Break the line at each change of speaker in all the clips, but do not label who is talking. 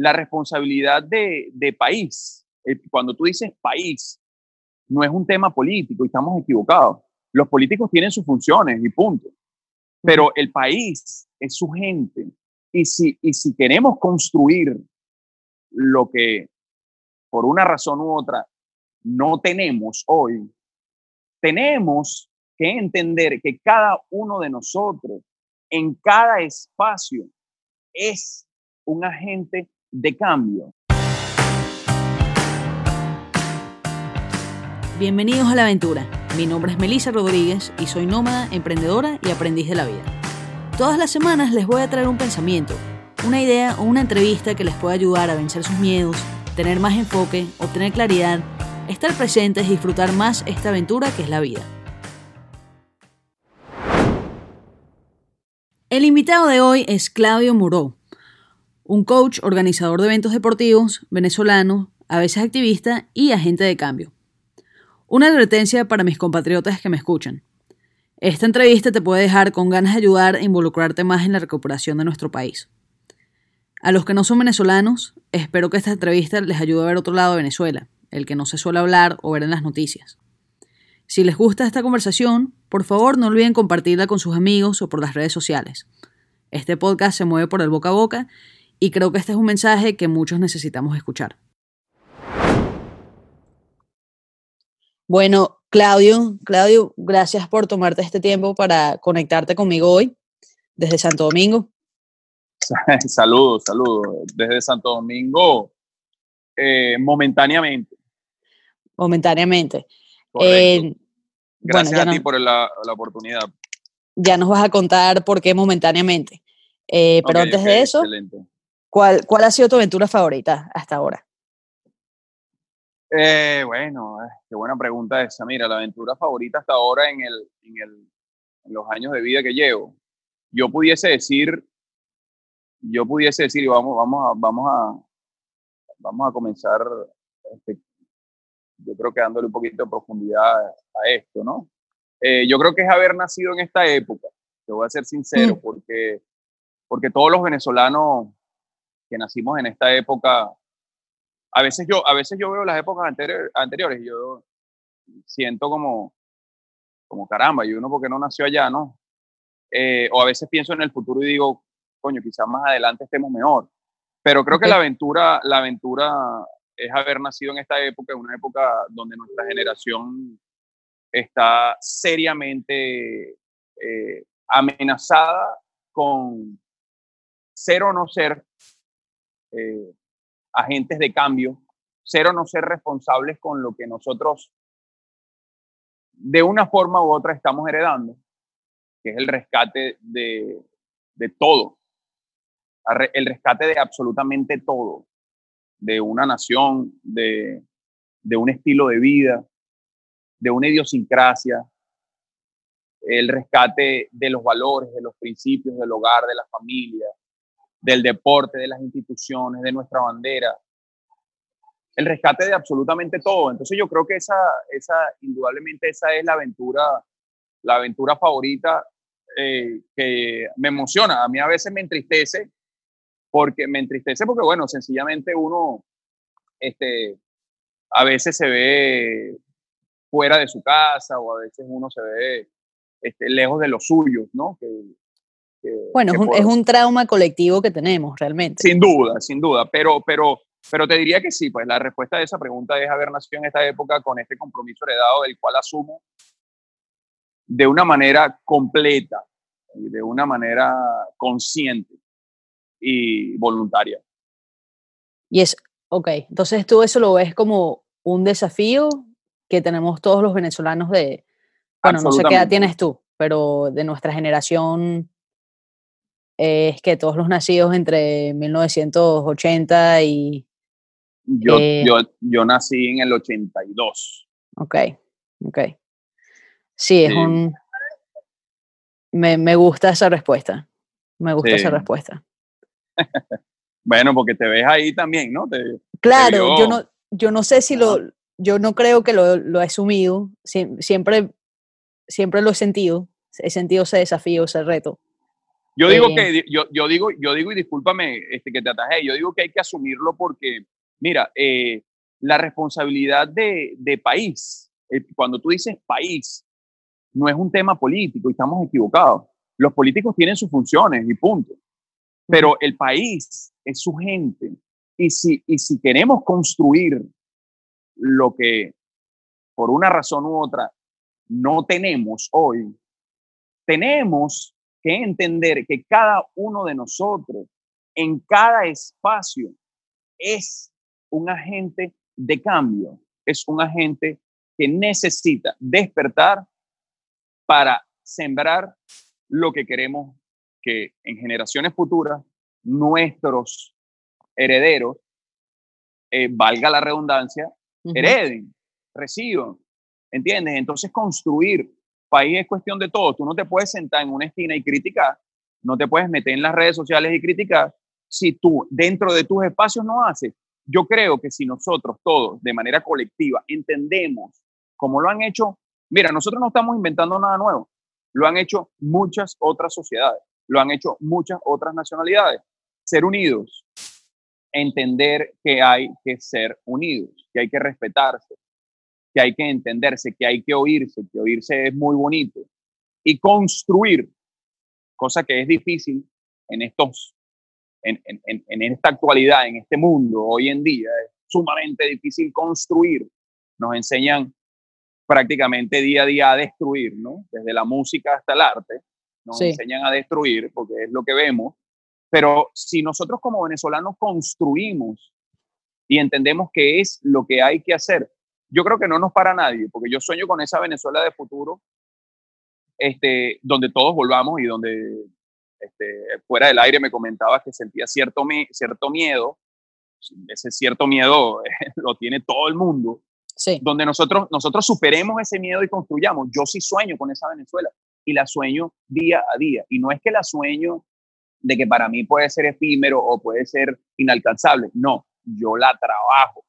la responsabilidad de, de país, eh, cuando tú dices país, no es un tema político y estamos equivocados. Los políticos tienen sus funciones y punto. Pero el país es su gente. Y si, y si queremos construir lo que por una razón u otra no tenemos hoy, tenemos que entender que cada uno de nosotros en cada espacio es un agente de cambio.
Bienvenidos a la aventura. Mi nombre es Melissa Rodríguez y soy nómada, emprendedora y aprendiz de la vida. Todas las semanas les voy a traer un pensamiento, una idea o una entrevista que les pueda ayudar a vencer sus miedos, tener más enfoque, obtener claridad, estar presentes y disfrutar más esta aventura que es la vida. El invitado de hoy es Claudio Muró, un coach, organizador de eventos deportivos, venezolano, a veces activista y agente de cambio. Una advertencia para mis compatriotas que me escuchan. Esta entrevista te puede dejar con ganas de ayudar e involucrarte más en la recuperación de nuestro país. A los que no son venezolanos, espero que esta entrevista les ayude a ver otro lado de Venezuela, el que no se suele hablar o ver en las noticias. Si les gusta esta conversación, por favor no olviden compartirla con sus amigos o por las redes sociales. Este podcast se mueve por el boca a boca y creo que este es un mensaje que muchos necesitamos escuchar. Bueno, Claudio, Claudio, gracias por tomarte este tiempo para conectarte conmigo hoy desde Santo Domingo.
saludos, saludos. Desde Santo Domingo, eh, momentáneamente.
Momentáneamente.
Eh, gracias a ti por la, oportunidad.
Ya nos vas a contar por qué momentáneamente. Eh, pero antes de eso, ¿cuál, ¿cuál ha sido tu aventura favorita hasta ahora?
Eh, bueno, eh, qué buena pregunta esa. Mira, la aventura favorita hasta ahora en, el, en, el, en los años de vida que llevo, yo pudiese decir, yo pudiese decir, y vamos, vamos a, vamos a, vamos a comenzar, este, yo creo que dándole un poquito de profundidad a esto, ¿no? Eh, yo creo que es haber nacido en esta época, te voy a ser sincero, mm. porque, porque todos los venezolanos que nacimos en esta época a veces yo, a veces yo veo las épocas anteriores y yo siento como, como caramba, y uno porque no nació allá, ¿no? Eh, o a veces pienso en el futuro y digo, coño, quizás más adelante estemos mejor. Pero creo que la aventura, la aventura es haber nacido en esta época, en una época donde nuestra generación está seriamente eh, amenazada con ser o no ser eh, agentes de cambio, ser o no ser responsables con lo que nosotros de una forma u otra estamos heredando, que es el rescate de, de todo, el rescate de absolutamente todo, de una nación, de, de un estilo de vida, de una idiosincrasia, el rescate de los valores, de los principios del hogar, de la familia, del deporte, de las instituciones, de nuestra bandera, el rescate de absolutamente todo. Entonces yo creo que esa, esa indudablemente esa es la aventura, la aventura favorita eh, que me emociona. A mí a veces me entristece, porque me entristece porque, bueno, sencillamente uno, este, a veces se ve fuera de su casa o a veces uno se ve este, lejos de los suyos, ¿no?
Bueno, es, un, trauma colectivo que tenemos realmente.
Sin duda, sin duda, pero, pero, pero te diría que sí, pues la respuesta de esa pregunta es haber nacido en esta época con este compromiso heredado del cual asumo de una manera completa, de una manera consciente y voluntaria.
Y es, ok, entonces tú eso lo ves como un desafío que tenemos todos los venezolanos de, bueno, no sé qué edad tienes tú, pero de nuestra generación es que todos los nacidos entre 1980 y...
Yo, eh, yo, yo nací en el 82.
Ok, ok. Sí, es un... Me, me, gusta esa respuesta. Me gusta esa respuesta.
bueno, porque te ves ahí también, ¿no?
claro, yo no, yo no sé si lo... Yo no creo que lo, lo he asumido. siempre, siempre lo he sentido. He sentido ese desafío, ese reto
Yo digo que, yo, yo, digo, yo digo, y discúlpame este, que te atajé, yo digo que hay que asumirlo porque, mira, eh, la responsabilidad de, de país, eh, cuando tú dices país, no es un tema político y estamos equivocados. Los políticos tienen sus funciones y punto. Pero el país es su gente. Y si, y si queremos construir lo que por una razón u otra no tenemos hoy, tenemos que entender que cada uno de nosotros en cada espacio es un agente de cambio, es un agente que necesita despertar para sembrar lo que queremos que en generaciones futuras nuestros herederos, eh, valga la redundancia, hereden, reciban. ¿Entiendes? Entonces construir país es cuestión de todo. Tú no te puedes sentar en una esquina y criticar, no te puedes meter en las redes sociales y criticar si tú dentro de tus espacios no haces. Yo creo que si nosotros todos de manera colectiva entendemos como lo han hecho, mira, nosotros no estamos inventando nada nuevo, lo han hecho muchas otras sociedades, lo han hecho muchas otras nacionalidades. Ser unidos, entender que hay que ser unidos, que hay que respetarse, que hay que entenderse, que hay que oírse, que oírse es muy bonito, y construir, cosa que es difícil en estos, en, en, en esta actualidad, en este mundo, hoy en día, es sumamente difícil construir. Nos enseñan prácticamente día a día a destruir, ¿no? Desde la música hasta el arte, nos enseñan a destruir, porque es lo que vemos. Pero si nosotros como venezolanos construimos y entendemos qué es lo que hay que hacer, yo creo que no nos para nadie, porque yo sueño con esa Venezuela de futuro, este, donde todos volvamos y donde este, fuera del aire me comentabas que sentía cierto, cierto miedo, ese cierto miedo lo tiene todo el mundo, sí. donde nosotros, nosotros superemos ese miedo y construyamos. Yo sí sueño con esa Venezuela y la sueño día a día. Y no es que la sueño de que para mí puede ser efímero o puede ser inalcanzable, no, yo la trabajo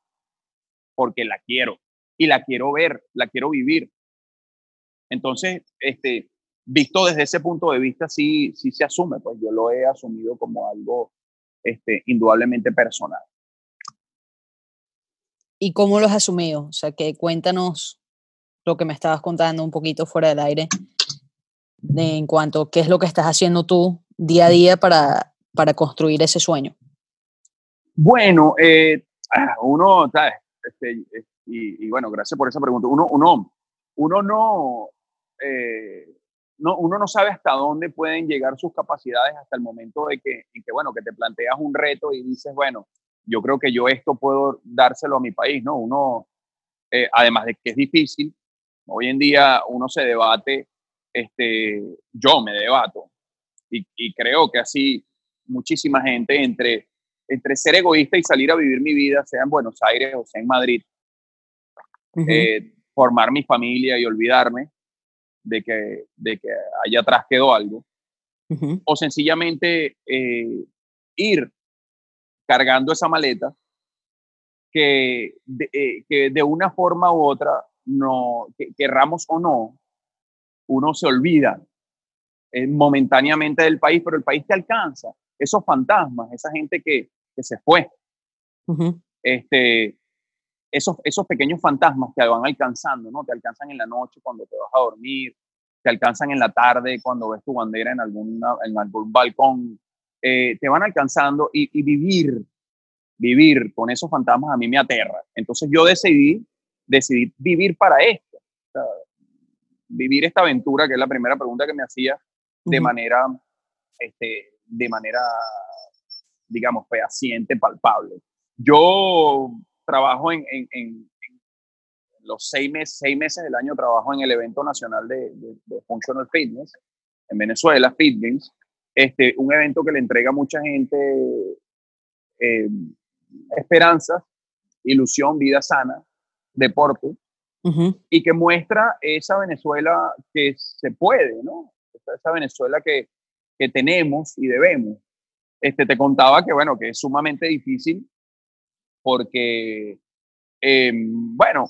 porque la quiero y la quiero ver, la quiero vivir. Entonces, este, visto desde ese punto de vista, sí, sí se asume, pues yo lo he asumido como algo este, indudablemente personal.
¿Y cómo lo has asumido? O sea, que cuéntanos lo que me estabas contando un poquito fuera del aire en cuanto a qué es lo que estás haciendo tú día a día para, para construir ese sueño.
Bueno, eh, ah, uno, ¿sabes? Este, y, bueno, gracias por esa pregunta. Uno, uno, uno no, eh, no, uno no sabe hasta dónde pueden llegar sus capacidades hasta el momento de que, en que, bueno, que te planteas un reto y dices, bueno, yo creo que yo esto puedo dárselo a mi país, ¿no? Uno, eh, además de que es difícil, hoy en día uno se debate, este, yo me debato, y, y creo que así muchísima gente entre, entre ser egoísta y salir a vivir mi vida, sea en Buenos Aires o sea en Madrid, eh, formar mi familia y olvidarme de que, de que allá atrás quedó algo, o sencillamente eh, ir cargando esa maleta que de, eh, que de una forma u otra, no, que, querramos o no, uno se olvida momentáneamente del país, pero el país te alcanza. Esos fantasmas, esa gente que, que se fue, este, esos, esos pequeños fantasmas te van alcanzando, ¿no? Te alcanzan en la noche cuando te vas a dormir, te alcanzan en la tarde cuando ves tu bandera en, alguna, en algún balcón, eh, te van alcanzando y, vivir, vivir con esos fantasmas a mí me aterra. Entonces yo decidí, decidí vivir para esto, vivir esta aventura, que es la primera pregunta que me hacía, de manera, este, de manera, digamos, fehaciente, palpable. Yo trabajo en, en, los seis meses, seis meses del año, trabajo en el evento nacional de, de, Functional Fitness en Venezuela, Fitness, este, un evento que le entrega a mucha gente eh, esperanza, ilusión, vida sana, deporte, y que muestra esa Venezuela que se puede, ¿no? Esa, Venezuela que, que, tenemos y debemos. Este, te contaba que, bueno, que es sumamente difícil porque, em, bueno,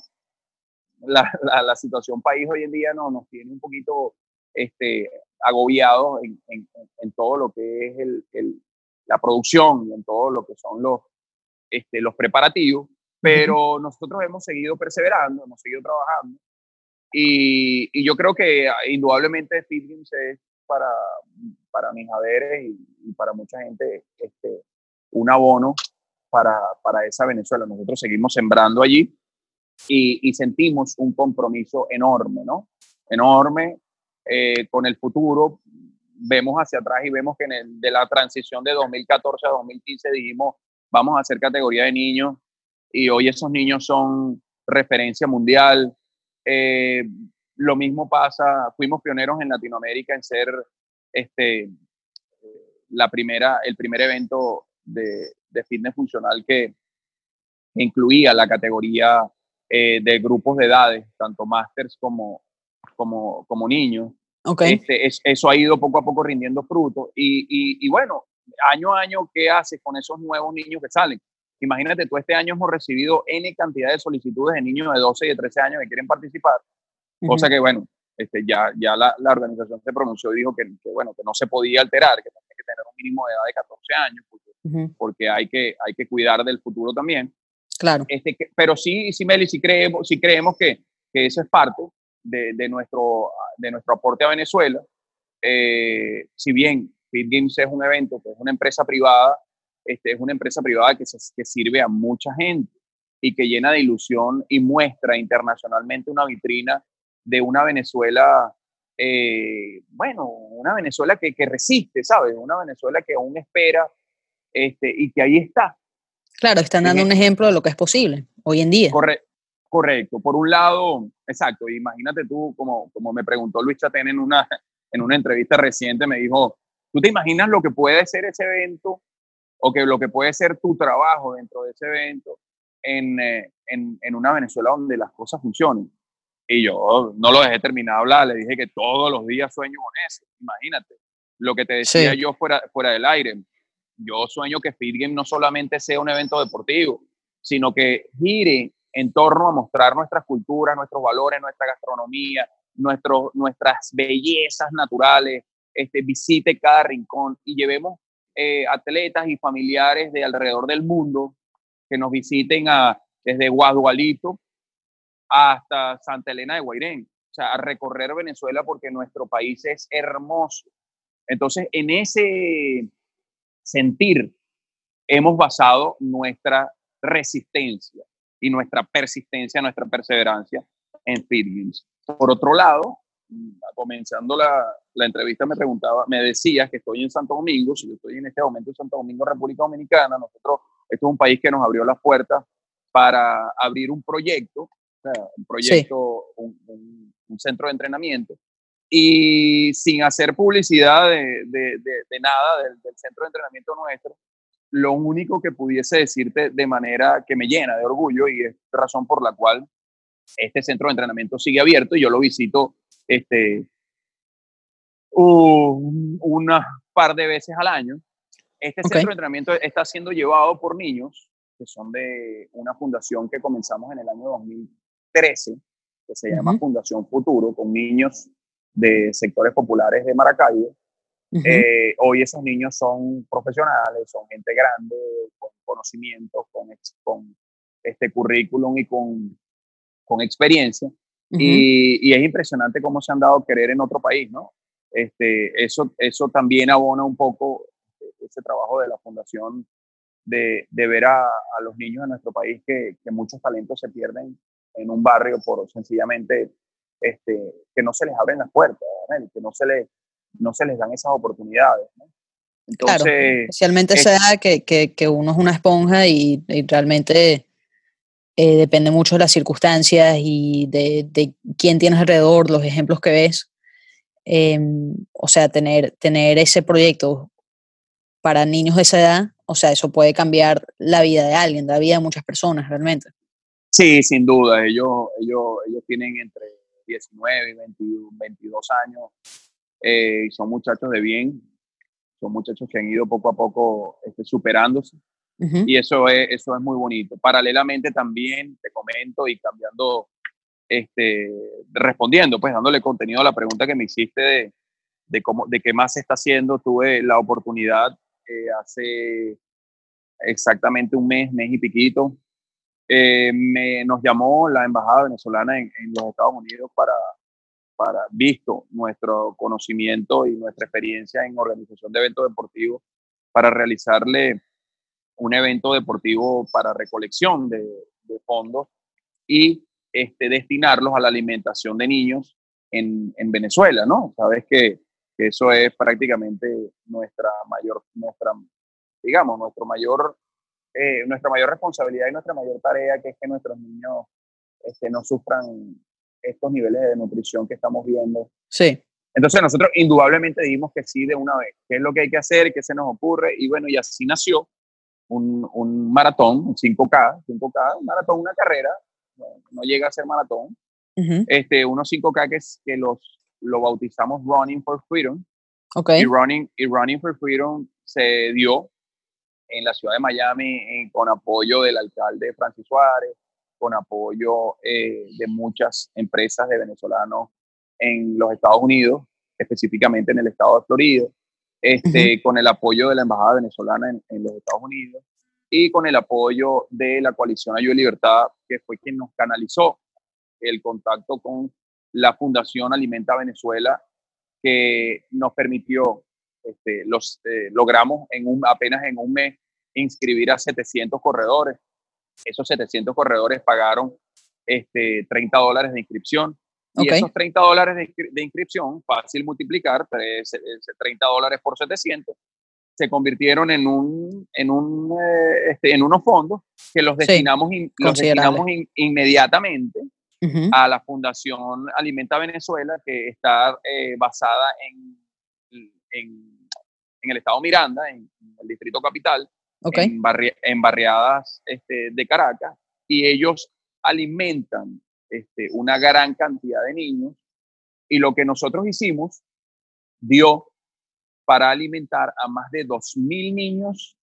la, la, situación país hoy en día no, nos tiene un poquito este, agobiados en, en, todo lo que es el, el, la producción y en todo lo que son los, este, los preparativos, pero nosotros hemos seguido perseverando, hemos seguido trabajando y, y yo creo que ah, indudablemente Fit es para, para mis haberes y, para mucha gente este, un abono para, para esa Venezuela. Nosotros seguimos sembrando allí y, y sentimos un compromiso enorme, ¿no? Enorme eh, con el futuro. Vemos hacia atrás y vemos que en el, de la transición de 2014 a 2015 dijimos, vamos a hacer categoría de niños y hoy esos niños son referencia mundial. Eh, lo mismo pasa, fuimos pioneros en Latinoamérica en ser este, la primera, el primer evento de, de fitness funcional que incluía la categoría eh, de grupos de edades, tanto másters como, como, como niños.
Okay.
Este, eso ha ido poco a poco rindiendo fruto. Y, y, y, bueno, año a año, ¿qué haces con esos nuevos niños que salen? Imagínate, tú este año hemos recibido N cantidad de solicitudes de niños de 12 y de 13 años que quieren participar, cosa que, bueno, este, ya, ya la, la, organización se pronunció y dijo que, que, bueno, que no se podía alterar, que tener un mínimo de edad de 14 años, porque, uh -huh. porque hay, que, hay que cuidar del futuro también.
Claro.
Este, pero sí, sí, Meli, sí creemos, sí creemos que, que eso es parte de, de, nuestro, de nuestro aporte a Venezuela. Eh, si bien Fit Games es un evento que es una empresa privada, este, es una empresa privada que, se, que sirve a mucha gente y que llena de ilusión y muestra internacionalmente una vitrina de una Venezuela, eh, bueno, una Venezuela que, que, resiste, ¿sabes? Una Venezuela que aún espera este, y que ahí está.
Claro, están dando un ejemplo de lo que es posible hoy en día.
Corre, correcto. Por un lado, exacto, imagínate tú, como, como me preguntó Luis Chatén en una, en una entrevista reciente, me dijo, ¿tú te imaginas lo que puede ser ese evento o que lo que puede ser tu trabajo dentro de ese evento en, eh, en, en, una Venezuela donde las cosas funcionen. Y yo no lo dejé terminar de hablar, le dije que todos los días sueño con eso, imagínate. Lo que te decía sí. yo fuera, fuera del aire, yo sueño que Game no solamente sea un evento deportivo, sino que gire en torno a mostrar nuestras culturas, nuestros valores, nuestra gastronomía, nuestro, nuestras bellezas naturales, este, visite cada rincón y llevemos eh, atletas y familiares de alrededor del mundo que nos visiten a, desde Guadualito hasta Santa Elena de Guairén, o sea, a recorrer Venezuela porque nuestro país es hermoso. Entonces, en ese sentir hemos basado nuestra resistencia y nuestra persistencia, nuestra perseverancia en Fit Por otro lado, comenzando la, la, entrevista me preguntaba, me decías que estoy en Santo Domingo, si yo estoy en este momento en Santo Domingo, República Dominicana, nosotros, esto es un país que nos abrió las puertas para abrir un proyecto, o sea, un proyecto, sí. un, un, un, centro de entrenamiento, y sin hacer publicidad de, de, de, de nada del, del, centro de entrenamiento nuestro, lo único que pudiese decirte de manera que me llena de orgullo y es razón por la cual este centro de entrenamiento sigue abierto y yo lo visito este, un, una par de veces al año. Este okay. centro de entrenamiento está siendo llevado por niños que son de una fundación que comenzamos en el año 2013, que se llama uh -huh. Fundación Futuro, con niños de sectores populares de Maracaibo. Uh -huh. eh, hoy esos niños son profesionales, son gente grande, con conocimientos, con, con este currículum y con, con experiencia. Uh -huh. y, y, es impresionante cómo se han dado a querer en otro país, ¿no? Este, eso, eso también abona un poco ese trabajo de la fundación de, de ver a, a, los niños de nuestro país que, que, muchos talentos se pierden en un barrio por sencillamente este, que no se les abren las puertas, ¿verdad? que no se, les, no se les dan esas oportunidades. ¿no?
Entonces, claro, especialmente es, esa edad que, que, que, uno es una esponja y, y realmente eh, depende mucho de las circunstancias y de, de, quién tienes alrededor, los ejemplos que ves. Eh, o sea, tener, tener ese proyecto para niños de esa edad, o sea, eso puede cambiar la vida de alguien, la vida de muchas personas realmente.
Sí, sin duda, ellos, ellos, ellos tienen entre 19 y 22, 22 años eh, son muchachos de bien, son muchachos que han ido poco a poco este, superándose uh -huh. y eso es, eso es muy bonito. Paralelamente también te comento y cambiando, este, respondiendo, pues dándole contenido a la pregunta que me hiciste de, de, cómo, de qué más se está haciendo. Tuve la oportunidad eh, hace exactamente un mes, mes y piquito. Eh, me, nos llamó la embajada venezolana en, los Estados Unidos para, para, visto nuestro conocimiento y nuestra experiencia en organización de eventos deportivos, para realizarle un evento deportivo para recolección de, de fondos y este, destinarlos a la alimentación de niños en, en Venezuela, ¿no? Sabes que, que, eso es prácticamente nuestra mayor, nuestra, digamos, nuestro mayor, eh, nuestra mayor responsabilidad y nuestra mayor tarea, que es que nuestros niños este, no sufran estos niveles de nutrición que estamos viendo.
Sí.
Entonces nosotros indudablemente dijimos que sí de una vez. ¿Qué es lo que hay que hacer? ¿Qué se nos ocurre? Y bueno, y así nació un, un maratón, un 5K, 5K, un maratón, una carrera no, llega a ser maratón. este, unos 5K que, que los, lo bautizamos Running for Freedom.
Okay.
Y, running, y Running for Freedom se dio en la ciudad de Miami con apoyo del alcalde Francis Suárez, con apoyo eh, de muchas empresas de venezolanos en los Estados Unidos, específicamente en el estado de Florida, este, con el apoyo de la Embajada Venezolana en, en los Estados Unidos, y con el apoyo de la coalición Ayuda y Libertad, que fue quien nos canalizó el contacto con la Fundación Alimenta Venezuela, que nos permitió, este, los, eh, logramos en un, apenas en un mes inscribir a 700 corredores. Esos 700 corredores pagaron este, 30 dólares de inscripción. Y esos 30 dólares de, de, inscripción, fácil multiplicar, 30 dólares por 700, se convirtieron en, un, en, un, eh, este, en unos fondos que los destinamos, los destinamos inmediatamente a la Fundación Alimenta Venezuela, que está eh, basada en, en, en, el estado Miranda, en, el distrito capital, en, en, barriadas este, de Caracas, y ellos alimentan este, una gran cantidad de niños. Y lo que nosotros hicimos dio para alimentar a más de 2.000 niños,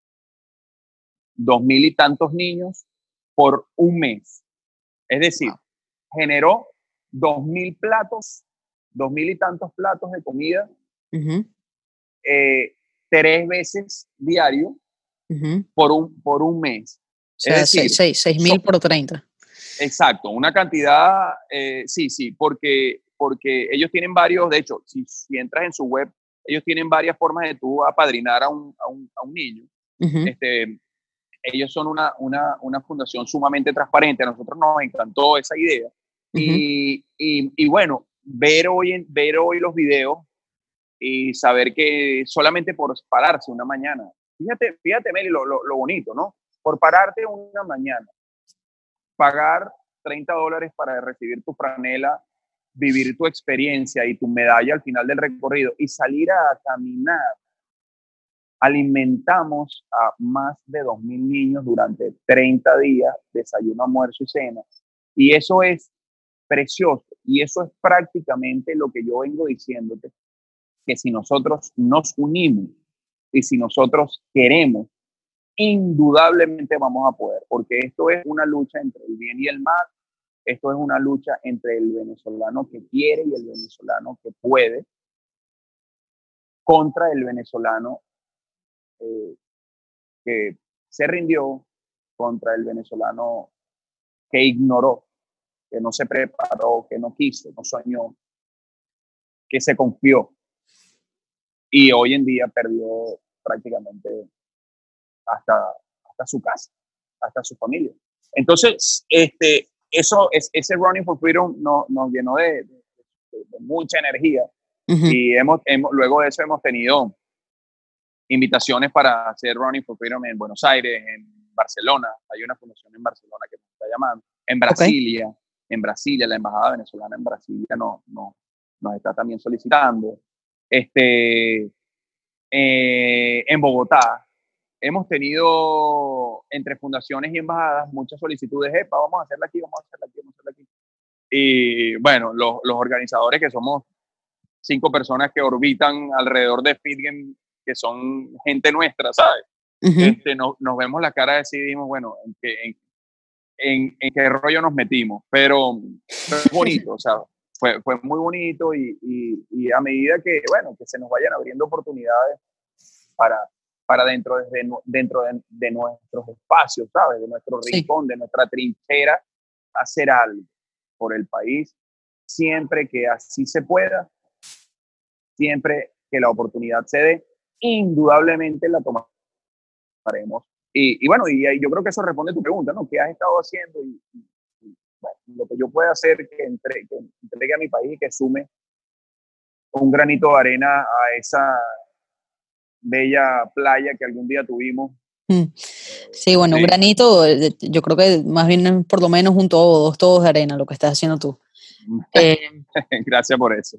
2.000 y tantos niños por un mes. Es decir, generó 2.000 platos, 2.000 y tantos platos de comida, eh, tres veces diario por, un, por un mes.
O sea, 6.000 por 30.
Exacto, una cantidad, eh, sí, sí, porque, porque ellos tienen varios, de hecho, si, si entras en su web, ellos tienen varias formas de tú apadrinar a un, a un, a un niño. este, ellos son una, una, una, fundación sumamente transparente, a nosotros nos encantó esa idea. y, y, y, bueno, ver hoy, ver hoy los videos y saber que solamente por pararse una mañana, fíjate, fíjate Meli, lo, lo, lo bonito, ¿no? Por pararte una mañana, pagar 30 dólares para recibir tu franela vivir tu experiencia y tu medalla al final del recorrido y salir a caminar, alimentamos a más de 2.000 niños durante 30 días, desayuno, almuerzo y cena. Y eso es precioso y eso es prácticamente lo que yo vengo diciéndote, que si nosotros nos unimos y si nosotros queremos, indudablemente vamos a poder, porque esto es una lucha entre el bien y el mal, esto es una lucha entre el venezolano que quiere y el venezolano que puede contra el venezolano eh, que se rindió, contra el venezolano que ignoró, que no se preparó, que no quiso, no soñó, que se confió y hoy en día perdió prácticamente hasta, hasta su casa, hasta su familia. Entonces, este, eso, es, ese Running for Freedom nos, nos llenó de, mucha energía. Y hemos, hemos, luego de eso hemos tenido invitaciones para hacer Running for Freedom en Buenos Aires, en Barcelona, hay una fundación en Barcelona que nos está llamando, en Brasilia, en Brasilia, la embajada venezolana en Brasilia no, no, nos está también solicitando, este, eh, en Bogotá, hemos tenido entre fundaciones y embajadas muchas solicitudes, epa, vamos a hacerla aquí, vamos a hacerla aquí, vamos a hacerla aquí. Y bueno, los, los organizadores que somos cinco personas que orbitan alrededor de Fitgen, que son gente nuestra, ¿sabes? este, no, nos vemos la cara y decidimos, bueno, en qué, en, en, qué rollo nos metimos, pero, es bonito, o sea, fue, fue muy bonito y, y, a medida que, bueno, que se nos vayan abriendo oportunidades para, para dentro, de, dentro de, nuestros espacios, ¿sabes? De nuestro rincón, de nuestra trinchera, hacer algo por el país, siempre que así se pueda, siempre que la oportunidad se dé, indudablemente la tomaremos. Y, y bueno, y, yo creo que eso responde a tu pregunta, ¿no? ¿Qué has estado haciendo? Y, lo que yo pueda hacer que, entre, que entregue a mi país y que sume un granito de arena a esa bella playa que algún día tuvimos.
Mm. Sí, bueno, un granito, eh, yo creo que más bien por lo menos un todo, dos todos de arena, lo que estás haciendo tú.
Eh, Gracias por eso.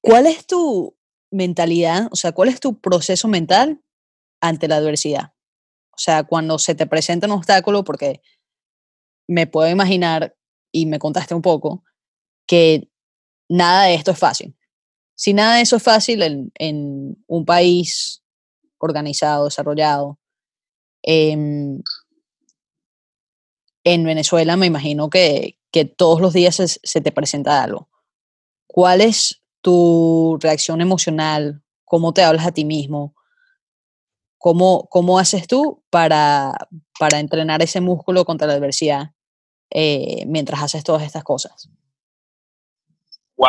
¿Cuál es tu mentalidad, o sea, cuál es tu proceso mental ante la adversidad? O sea, cuando se te presenta un obstáculo, porque me puedo imaginar, y me contaste un poco, que nada de esto es fácil. Si nada de eso es fácil en, un país organizado, desarrollado, em, en Venezuela me imagino que, todos los días se, te presenta algo. ¿Cuál es tu reacción emocional? ¿Cómo te hablas a ti mismo? ¿Cómo, cómo haces tú para, para entrenar ese músculo contra la adversidad eh, mientras haces todas estas cosas?
Wow,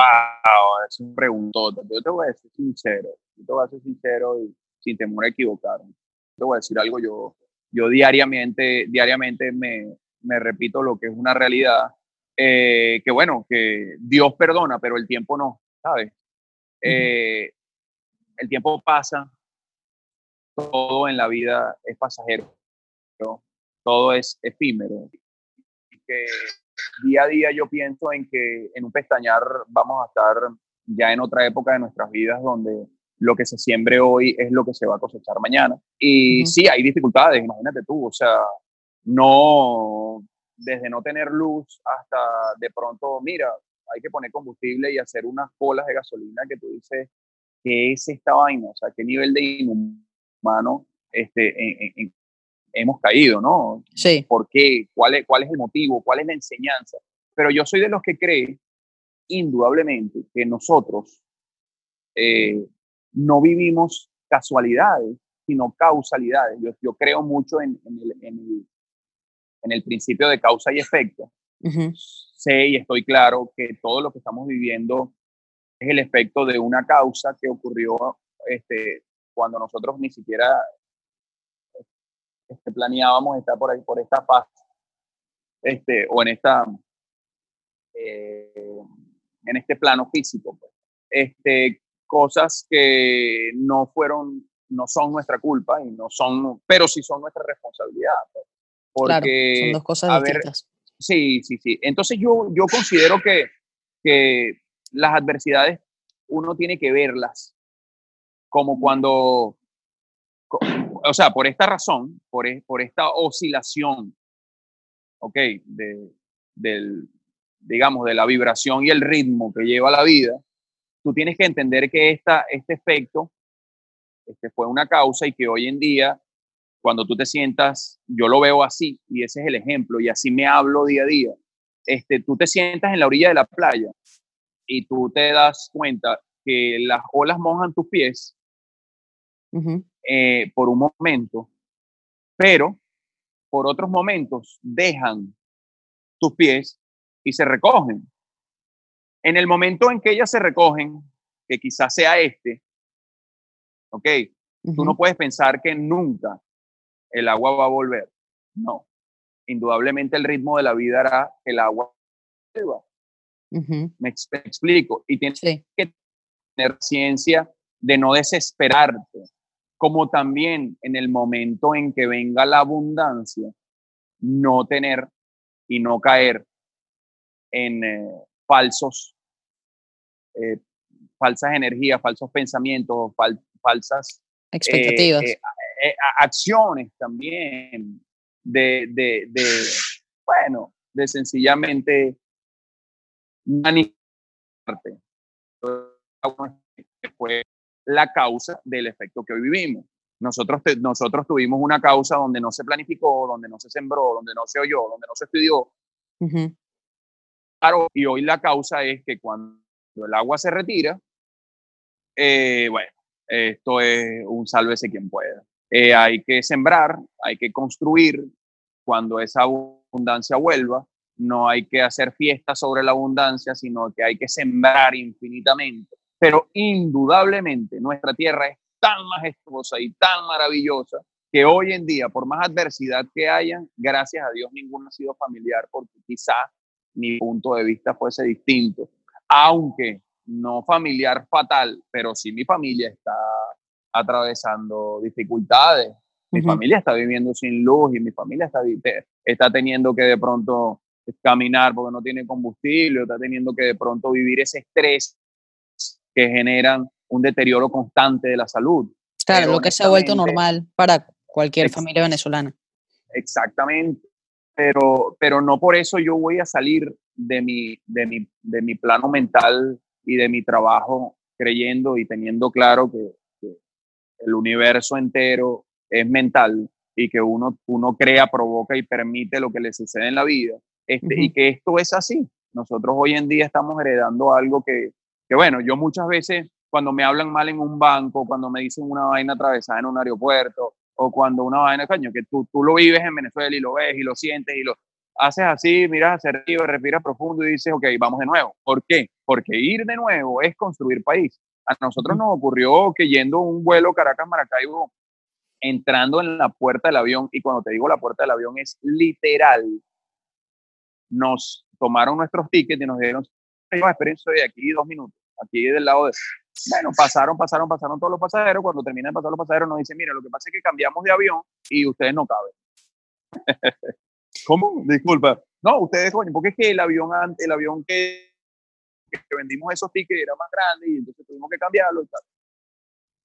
es un preguntón. Yo te voy a ser sincero, yo te voy a ser sincero y sin temor a equivocarme. Te voy a decir algo, yo, yo diariamente, diariamente me, me repito lo que es una realidad, eh, que bueno, que Dios perdona, pero el tiempo no, ¿sabes? Eh, el tiempo pasa, todo en la vida es pasajero, todo es efímero que día a día yo pienso en que en un pestañar vamos a estar ya en otra época de nuestras vidas donde lo que se siembre hoy es lo que se va a cosechar mañana. Y sí, hay dificultades, imagínate tú, o sea, no, desde no tener luz hasta de pronto, mira, hay que poner combustible y hacer unas colas de gasolina que tú dices, ¿qué es esta vaina? O sea, ¿qué nivel de inhumano este, en, hemos caído, ¿no?
Sí.
¿Por qué? ¿Cuál es, ¿Cuál es el motivo? ¿Cuál es la enseñanza? Pero yo soy de los que cree, indudablemente, que nosotros eh, no vivimos casualidades, sino causalidades. Yo, yo creo mucho en, en, el, en, el, en, el, principio de causa y efecto. Sé y estoy claro que todo lo que estamos viviendo es el efecto de una causa que ocurrió este, cuando nosotros ni siquiera este, planeábamos estar por ahí, por esta fase, este, o en esta, eh, en este plano físico. Pues. Este, cosas que no fueron, no son nuestra culpa y no son, pero sí son nuestra responsabilidad. Pues.
Porque, son dos cosas distintas.
sí, sí, sí. Entonces yo, yo considero que, que las adversidades uno tiene que verlas como cuando o sea, por esta razón, por, e, por esta oscilación, ¿ok? De, del, digamos, de la vibración y el ritmo que lleva la vida, tú tienes que entender que esta, este efecto este fue una causa y que hoy en día, cuando tú te sientas, yo lo veo así, y ese es el ejemplo, y así me hablo día a día, este, tú te sientas en la orilla de la playa y tú te das cuenta que las olas mojan tus pies, eh, por un momento, pero por otros momentos dejan tus pies y se recogen. En el momento en que ellas se recogen, que quizás sea este, ok, tú no puedes pensar que nunca el agua va a volver. No, indudablemente el ritmo de la vida hará que el agua vuelva. me, explico. Y tienes que tener ciencia de no desesperarte como también en el momento en que venga la abundancia, no tener y no caer en eh, falsos, eh, falsas energías, falsos pensamientos, falsas
eh, expectativas,
acciones también de, de, de, bueno, de sencillamente manifestarte. La causa del efecto que hoy vivimos. Nosotros, nosotros tuvimos una causa donde no se planificó, donde no se sembró, donde no se oyó, donde no se estudió. y hoy la causa es que cuando el agua se retira, eh, bueno, esto es un sálvese quien pueda. Eh, hay que sembrar, hay que construir cuando esa abundancia vuelva. No hay que hacer fiestas sobre la abundancia, sino que hay que sembrar infinitamente. Pero indudablemente nuestra tierra es tan majestuosa y tan maravillosa que hoy en día, por más adversidad que haya, gracias a Dios ninguno ha sido familiar porque quizá mi punto de vista fuese distinto. Aunque no familiar fatal, pero sí mi familia está atravesando dificultades. Mi familia está viviendo sin luz y mi familia está, está teniendo que de pronto caminar porque no tiene combustible, está teniendo que de pronto vivir ese estrés que generan un deterioro constante de la salud.
Claro, lo que se ha vuelto normal para cualquier familia venezolana.
Exactamente, pero, pero no por eso yo voy a salir de mi, de mi, de mi plano mental y de mi trabajo creyendo y teniendo claro que, el universo entero es mental y que uno, uno crea, provoca y permite lo que le sucede en la vida. Este, Y que esto es así. Nosotros hoy en día estamos heredando algo que, que, bueno, yo muchas veces cuando me hablan mal en un banco, cuando me dicen una vaina atravesada en un aeropuerto, o cuando una vaina, coño, que tú, tú lo vives en Venezuela y lo ves y lo sientes y lo, haces así, miras hacia arriba, respiras profundo y dices, ok, vamos de nuevo. ¿Por qué? Porque ir de nuevo es construir país. A nosotros nos ocurrió que yendo un vuelo Caracas-Maracaibo, entrando en la puerta del avión, y cuando te digo la puerta del avión es literal, nos tomaron nuestros tickets y nos dieron, experiencia de aquí dos minutos, aquí del lado de... Bueno, pasaron, pasaron, pasaron todos los pasajeros. Cuando terminan de pasar los pasajeros, nos dicen, mira, lo que pasa es que cambiamos de avión y ustedes no caben. ¿Cómo? Disculpa. No, ustedes, coño, porque es que el avión, el avión que, que vendimos esos tickets era más grande y entonces tuvimos que cambiarlo y tal.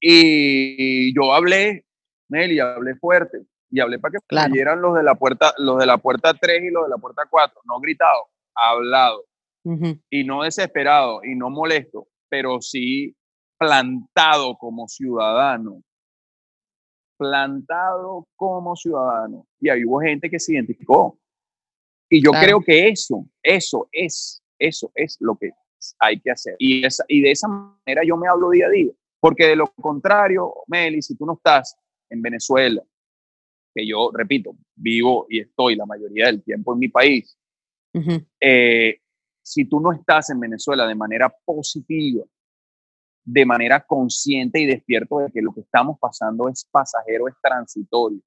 Y yo hablé, Nelly, hablé fuerte y hablé para que claro. los de la puerta, los de la puerta 3 y los de la puerta 4, no gritado, hablado. Y no desesperado y no molesto, pero sí plantado como ciudadano plantado como ciudadano. Y ahí hubo gente que se identificó. Y yo creo que eso, eso es, eso es lo que hay que hacer. Y, esa, y de esa manera yo me hablo día a día. Porque de lo contrario, Meli, si tú no estás en Venezuela, que yo, repito, vivo y estoy la mayoría del tiempo en mi país, eh, si tú no estás en Venezuela de manera positiva, de manera consciente y despierto de que lo que estamos pasando es pasajero, es transitorio.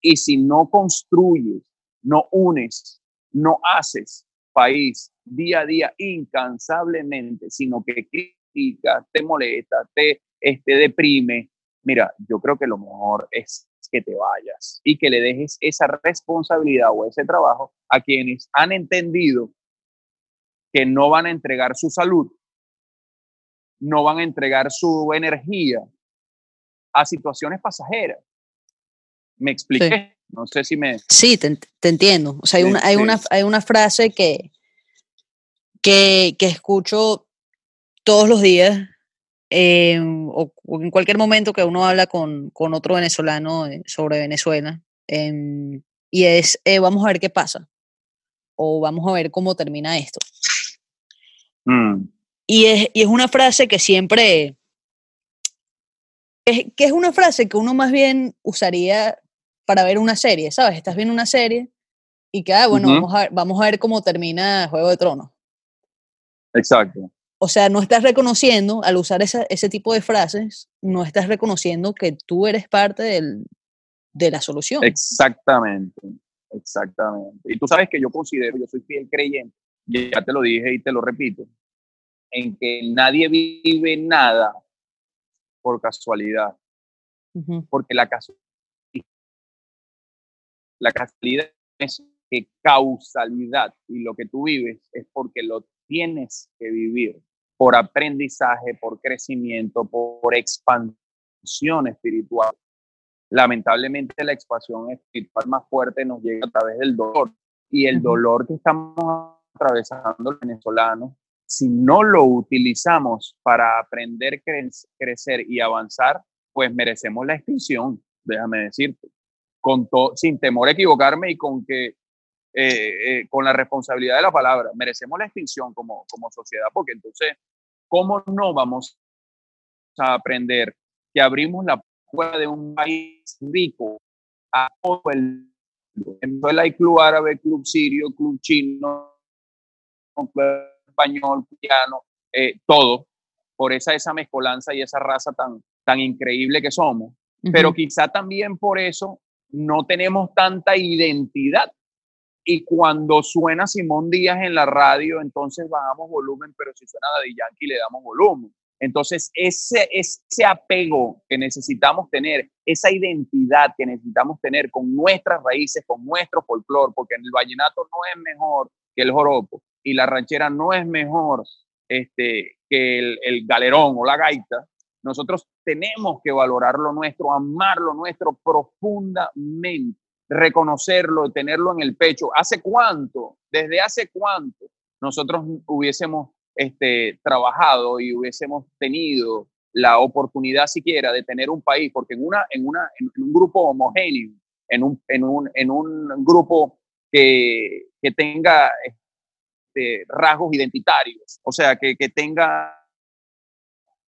Y si no construyes, no unes, no haces país día a día incansablemente, sino que critica, te molesta, te este, deprime, mira, yo creo que lo mejor es que te vayas y que le dejes esa responsabilidad o ese trabajo a quienes han entendido que no van a entregar su salud no van a entregar su energía a situaciones pasajeras. ¿Me expliqué? No sé si me...
Sí, te, entiendo. O sea, hay, una, hay, una, hay una frase que, que, que escucho todos los días em, o, en cualquier momento que uno habla con, con otro venezolano eh, sobre Venezuela, em, y es, eh, vamos a ver qué pasa, o vamos a ver cómo termina esto. Mm. Y es, y es una frase que siempre, es, que es una frase que uno más bien usaría para ver una serie, ¿sabes? Estás viendo una serie y que, ah, bueno, vamos, a, vamos a ver cómo termina Juego de Tronos.
Exacto.
O sea, no estás reconociendo, al usar esa, ese tipo de frases, no estás reconociendo que tú eres parte del, de la solución.
Exactamente, exactamente. Y tú sabes que yo considero, yo soy fiel creyente, ya te lo dije y te lo repito, en que nadie vive nada por casualidad. Porque la, la casualidad es que causalidad y lo que tú vives es porque lo tienes que vivir por aprendizaje, por crecimiento, por expansión espiritual. Lamentablemente la expansión espiritual más fuerte nos llega a través del dolor y el dolor que estamos atravesando los venezolanos si no lo utilizamos para aprender, crecer y avanzar, pues merecemos la extinción, déjame decirte, con sin temor a equivocarme y con que eh, eh, con la responsabilidad de la palabra, merecemos la extinción como, como sociedad, porque entonces, ¿cómo no vamos a aprender que abrimos la puerta de un país rico a todo el en Venezuela hay club árabe, club sirio, club chino, español, piano, eh, todo, por esa, esa mezcolanza y esa raza tan, tan increíble que somos. Pero quizá también por eso no tenemos tanta identidad. Y cuando suena Simón Díaz en la radio, entonces bajamos volumen, pero si suena Daddy Yankee le damos volumen. Entonces, ese, ese apego que necesitamos tener, esa identidad que necesitamos tener con nuestras raíces, con nuestro folclore, porque el vallenato no es mejor que el joropo y la ranchera no es mejor este, que el, el galerón o la gaita, nosotros tenemos que valorar lo nuestro, amar lo nuestro profundamente, reconocerlo, tenerlo en el pecho. ¿Hace cuánto? ¿Desde hace cuánto nosotros hubiésemos este, trabajado y hubiésemos tenido la oportunidad siquiera de tener un país, porque en, una, en, una, en un grupo homogéneo, en un, en un, en un grupo que, que tenga este, rasgos identitarios, o sea, que, que tenga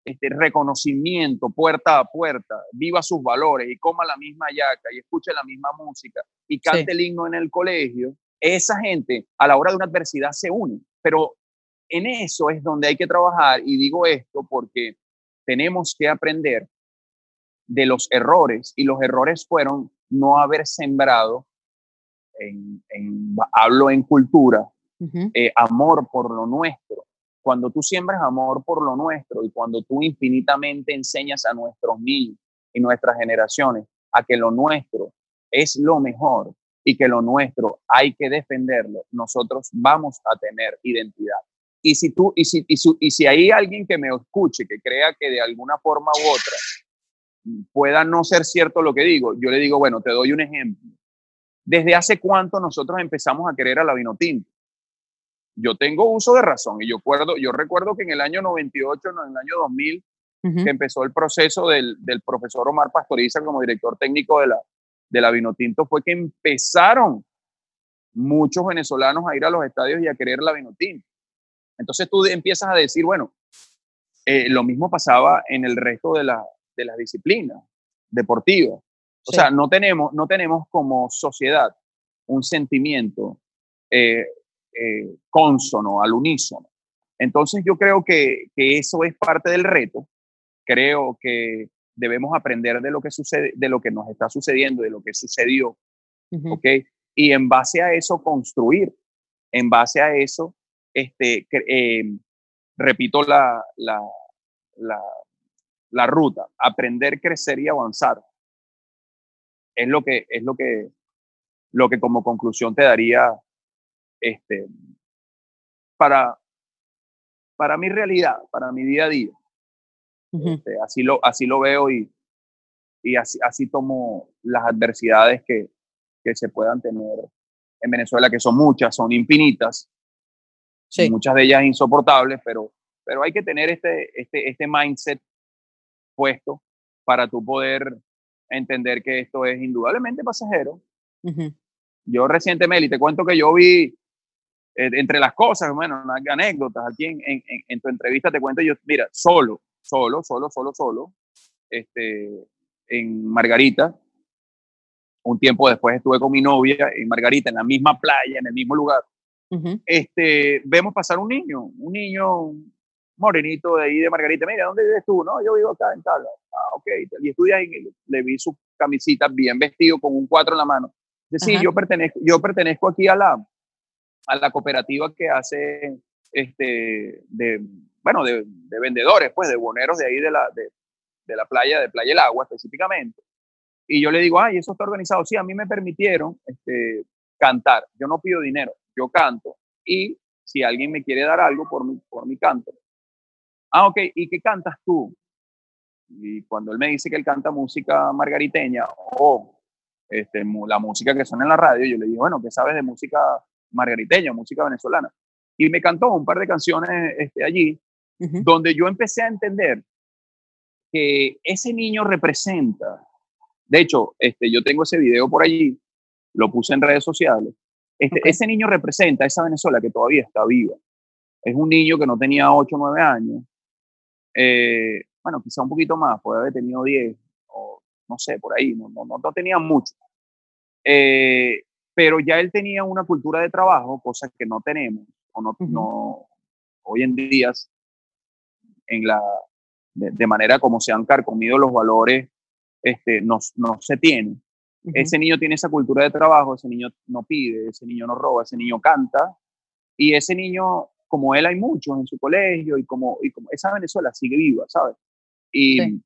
este reconocimiento puerta a puerta, viva sus valores y coma la misma yaca y escuche la misma música y cante el himno en el colegio, esa gente a la hora de una adversidad se une. Pero en eso es donde hay que trabajar y digo esto porque tenemos que aprender de los errores y los errores fueron no haber sembrado, en, hablo en cultura, eh, amor por lo nuestro. Cuando tú siembras amor por lo nuestro y cuando tú infinitamente enseñas a nuestros niños y nuestras generaciones a que lo nuestro es lo mejor y que lo nuestro hay que defenderlo, nosotros vamos a tener identidad. Y si tú, y si, y, si hay alguien que me escuche, que crea que de alguna forma u otra pueda no ser cierto lo que digo, yo le digo, bueno, te doy un ejemplo. ¿Desde hace cuánto nosotros empezamos a querer a la vino tinto? Yo tengo uso de razón y yo, recuerdo, yo recuerdo que en el año 98, en el año 2000, que empezó el proceso del, del, profesor Omar Pastoriza como director técnico de la, de la Vinotinto, fue que empezaron muchos venezolanos a ir a los estadios y a querer la Vinotinto. Entonces tú empiezas a decir, bueno, eh, lo mismo pasaba en el resto de, la, de las disciplinas deportivas. O sea, no tenemos, no tenemos como sociedad un sentimiento eh, eh, consono, al unísono. Entonces yo creo que, eso es parte del reto. Creo que debemos aprender de lo que sucede, de lo que nos está sucediendo, de lo que sucedió, ¿ok? Y en base a eso construir, en base a eso, este, em, repito la, la, la, la, ruta, aprender, crecer y avanzar. Es lo que, es lo que, lo que como conclusión te daría este, para, para mi realidad, para mi día a día. Este, así, lo, así lo veo y, y así, así tomo las adversidades que, que se puedan tener en Venezuela, que son muchas, son infinitas, sí. muchas de ellas insoportables, pero, pero hay que tener este, este, este mindset puesto para tú poder entender que esto es indudablemente pasajero. Yo recientemente, y te cuento que yo vi entre las cosas, bueno, anécdotas, aquí en, en, en, tu entrevista te cuento yo, mira, solo, solo, solo, solo, solo, este, en Margarita, un tiempo después estuve con mi novia en Margarita, en la misma playa, en el mismo lugar, este, vemos pasar un niño, un niño morenito de ahí de Margarita, mira, ¿dónde vives tú? No, yo vivo acá en tal, ah, ok, y estudia ahí, le vi su camisita bien vestido con un cuatro en la mano. Decir, yo pertenezco, yo pertenezco aquí a la, a la cooperativa que hace, este, de, bueno, de, vendedores, pues, de boneros de ahí de la, de, la playa, de Playa El Agua específicamente. Y yo le digo, ay, eso está organizado. Sí, a mí me permitieron este, cantar. Yo no pido dinero, yo canto. Y si alguien me quiere dar algo por mi, por mi canto. Ah, ok, ¿y qué cantas tú? Y cuando él me dice que él canta música margariteña o este, la música que suena en la radio, yo le digo, bueno, ¿qué sabes de música margariteña, música venezolana. Y me cantó un par de canciones este, allí, donde yo empecé a entender que ese niño representa, de hecho, este, yo tengo ese video por allí, lo puse en redes sociales, Este, Ese niño representa esa Venezuela que todavía está viva. Es un niño que no tenía 8 o 9 años. Eh, bueno, quizá un poquito más, puede haber tenido 10, o no sé, por ahí, no, no, no tenía mucho. Eh, pero ya él tenía una cultura de trabajo, cosa que no tenemos, o no, no hoy en día, en la, de, manera como se han carcomido los valores, este, no, no se tiene. Ese niño tiene esa cultura de trabajo, ese niño no pide, ese niño no roba, ese niño canta, y ese niño, como él hay muchos en su colegio, y como, y como esa Venezuela sigue viva, ¿sabes? Y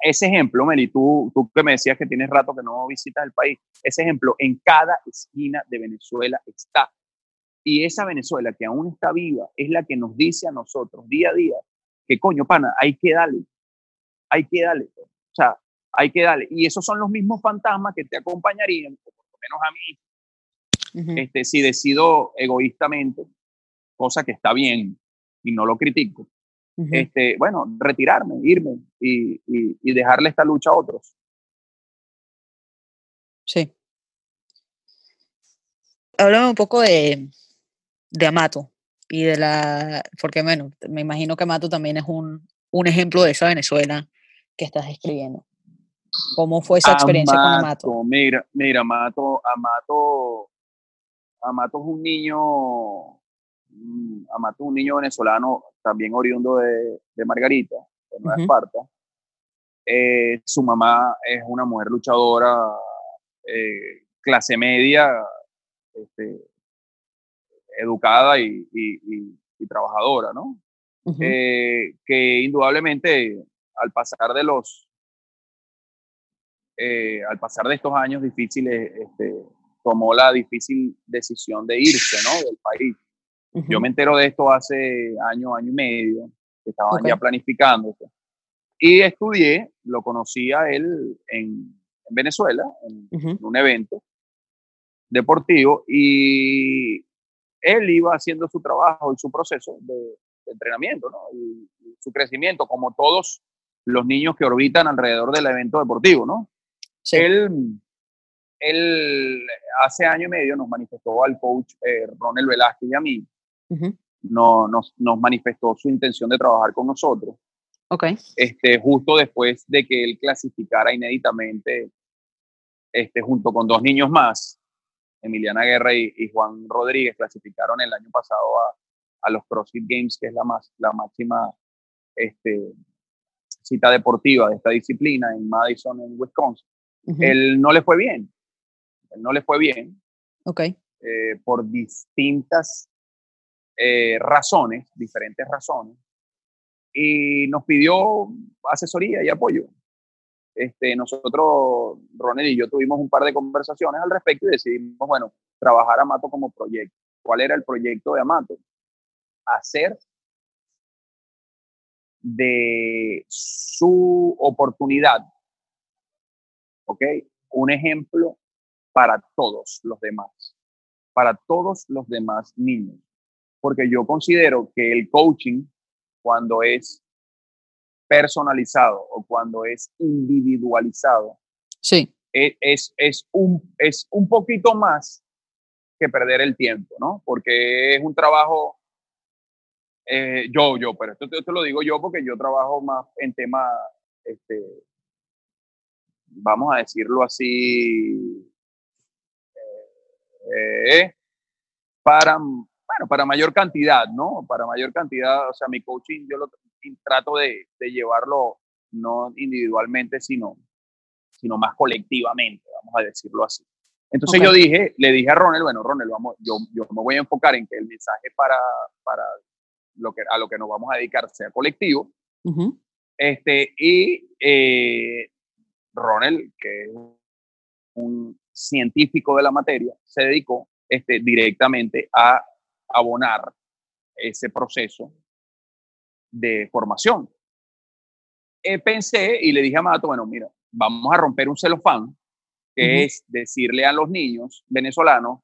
ese ejemplo, Meli, tú, tú que me decías que tienes rato que no visitas el país, ese ejemplo en cada esquina de Venezuela está. Y esa Venezuela que aún está viva es la que nos dice a nosotros día a día que coño, pana, hay que darle, hay que darle. O sea, hay que darle. Y esos son los mismos fantasmas que te acompañarían, por lo menos a mí, este, si decido egoístamente, cosa que está bien y no lo critico, este, bueno, retirarme, irme y, y, dejarle esta lucha a otros.
Sí. Háblame un poco de, de Amato y de la, porque bueno, me imagino que Amato también es un, un ejemplo de esa Venezuela que estás escribiendo. ¿Cómo fue esa experiencia con Amato?
Mira, mira, Amato, Amato, Amato es un niño, mm, Amato es un niño venezolano, también oriundo de, de Margarita, de Nueva Esparta. Eh, su mamá es una mujer luchadora, eh, clase media, este, educada y, y, trabajadora, ¿no? Eh, que indudablemente al pasar de los, al pasar de estos años difíciles, este, tomó la difícil decisión de irse, ¿no? Del país. Yo me entero de esto hace año, año y medio, que estaban ya planificando. Y estudié, lo conocí a él en, en Venezuela, en, un evento deportivo, y él iba haciendo su trabajo y su proceso de, entrenamiento, ¿no? Y, su crecimiento, como todos los niños que orbitan alrededor del evento deportivo, ¿no? Él, él hace año y medio nos manifestó al coach eh, Ronel Velázquez y a mí, no, nos, nos, manifestó su intención de trabajar con nosotros.
Okay.
Este, justo después de que él clasificara inéditamente, este, junto con dos niños más, Emiliana Guerra y, Juan Rodríguez, clasificaron el año pasado a, a, los CrossFit Games, que es la, más, la máxima este, cita deportiva de esta disciplina en Madison, en Wisconsin. Él no le fue bien. Él no le fue bien.
Ok.
Eh, por distintas eh, razones, diferentes razones. Y nos pidió asesoría y apoyo. Este, nosotros, Ronel y yo tuvimos un par de conversaciones al respecto y decidimos, bueno, trabajar Amato como proyecto. ¿Cuál era el proyecto de Amato? Hacer de su oportunidad, ¿ok? Un ejemplo para todos los demás, para todos los demás niños. Porque yo considero que el coaching, cuando es personalizado o cuando es individualizado,
sí.
E, es, es, un, es un poquito más que perder el tiempo, ¿no? Porque es un trabajo, eh, yo, yo, pero esto te, lo digo yo porque yo trabajo más en tema, este, vamos a decirlo así, eh, para, bueno, para mayor cantidad, ¿no? Para mayor cantidad, o sea, mi coaching yo lo, trato de, llevarlo no individualmente, sino, sino más colectivamente, vamos a decirlo así. Entonces yo dije, le dije a Ronald, bueno, Ronald, vamos, yo, yo me voy a enfocar en que el mensaje para, para lo que, a lo que nos vamos a dedicar sea colectivo. este, y eh, Ronald, que es un científico de la materia, se dedicó este, directamente a abonar ese proceso de formación. Eh, pensé y le dije a Mato, bueno, mira, vamos a romper un celofán, que es decirle a los niños venezolanos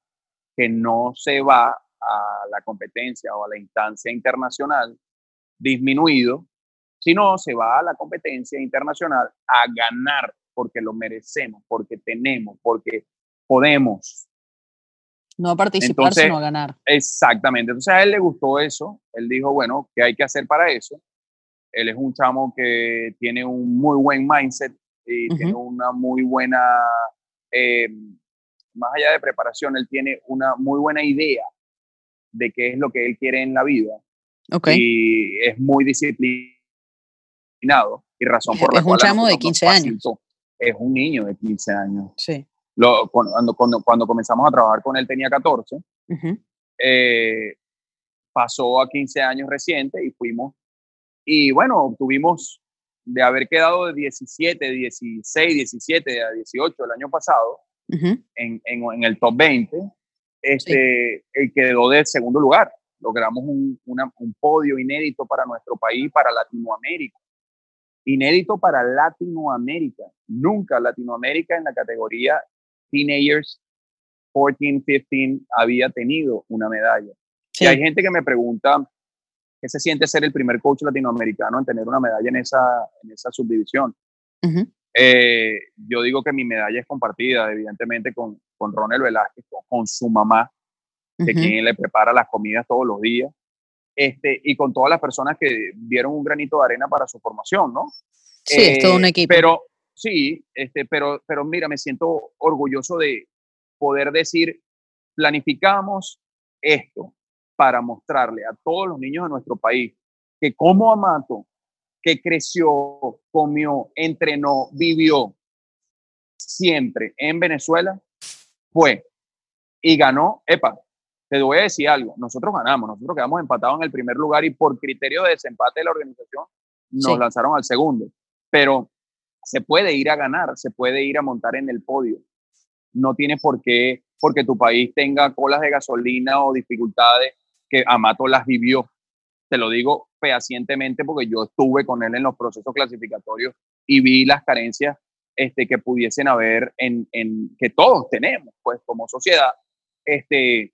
que no se va a la competencia o a la instancia internacional disminuido, sino se va a la competencia internacional a ganar porque lo merecemos, porque tenemos, porque podemos.
No a participar, sino a ganar.
Exactamente. Entonces a él le gustó eso. Él dijo, bueno, ¿qué hay que hacer para eso? Él es un chamo que tiene un muy buen mindset y tiene una muy buena, eh, más allá de preparación, él tiene una muy buena idea de qué es lo que él quiere en la vida.
Okay.
Y es muy disciplinado y razón por
la
es cual...
Es un chamo de 15 años.
Es un niño de 15 años.
Sí.
Lo, cuando, cuando, cuando, comenzamos a trabajar con él tenía 14. eh, pasó a 15 años reciente y fuimos. Y bueno, tuvimos de haber quedado de 17, 16, 17 a 18 el año pasado en, en, en, el top 20, este, sí. quedó de segundo lugar. Logramos un, una, un podio inédito para nuestro país, para Latinoamérica. Inédito para Latinoamérica. Nunca Latinoamérica en la categoría Teenagers 14, 15 había tenido una medalla. Sí. Y hay gente que me pregunta qué se siente ser el primer coach latinoamericano en tener una medalla en esa, en esa subdivisión. Uh -huh. eh, yo digo que mi medalla es compartida, evidentemente, con, con Ronald Velázquez, con, con su mamá, uh -huh. de quien le prepara las comidas todos los días, este, y con todas las personas que dieron un granito de arena para su formación, ¿no?
Sí, eh, es todo un equipo.
Pero sí, este, pero, pero mira, me siento orgulloso de poder decir, planificamos esto para mostrarle a todos los niños de nuestro país que como Amato, que creció, comió, entrenó, vivió siempre en Venezuela, fue y ganó, epa, te voy a decir algo, nosotros ganamos, nosotros quedamos empatados en el primer lugar y por criterio de desempate de la organización nos sí. lanzaron al segundo, pero se puede ir a ganar, se puede ir a montar en el podio. No tiene por qué, porque tu país tenga colas de gasolina o dificultades, que Amato las vivió. Te lo digo fehacientemente porque yo estuve con él en los procesos clasificatorios y vi las carencias este, que pudiesen haber en, en, que todos tenemos, pues como sociedad. Este,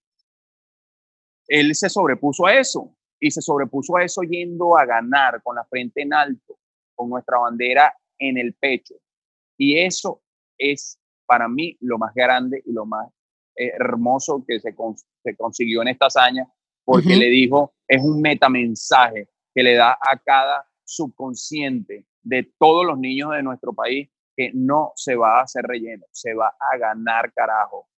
él se sobrepuso a eso y se sobrepuso a eso yendo a ganar con la frente en alto, con nuestra bandera en el pecho. Y eso es para mí lo más grande y lo más eh, hermoso que se, cons se, consiguió en esta hazaña, porque uh -huh. le dijo, es un metamensaje que le da a cada subconsciente de todos los niños de nuestro país que no se va a hacer relleno, se va a ganar carajo.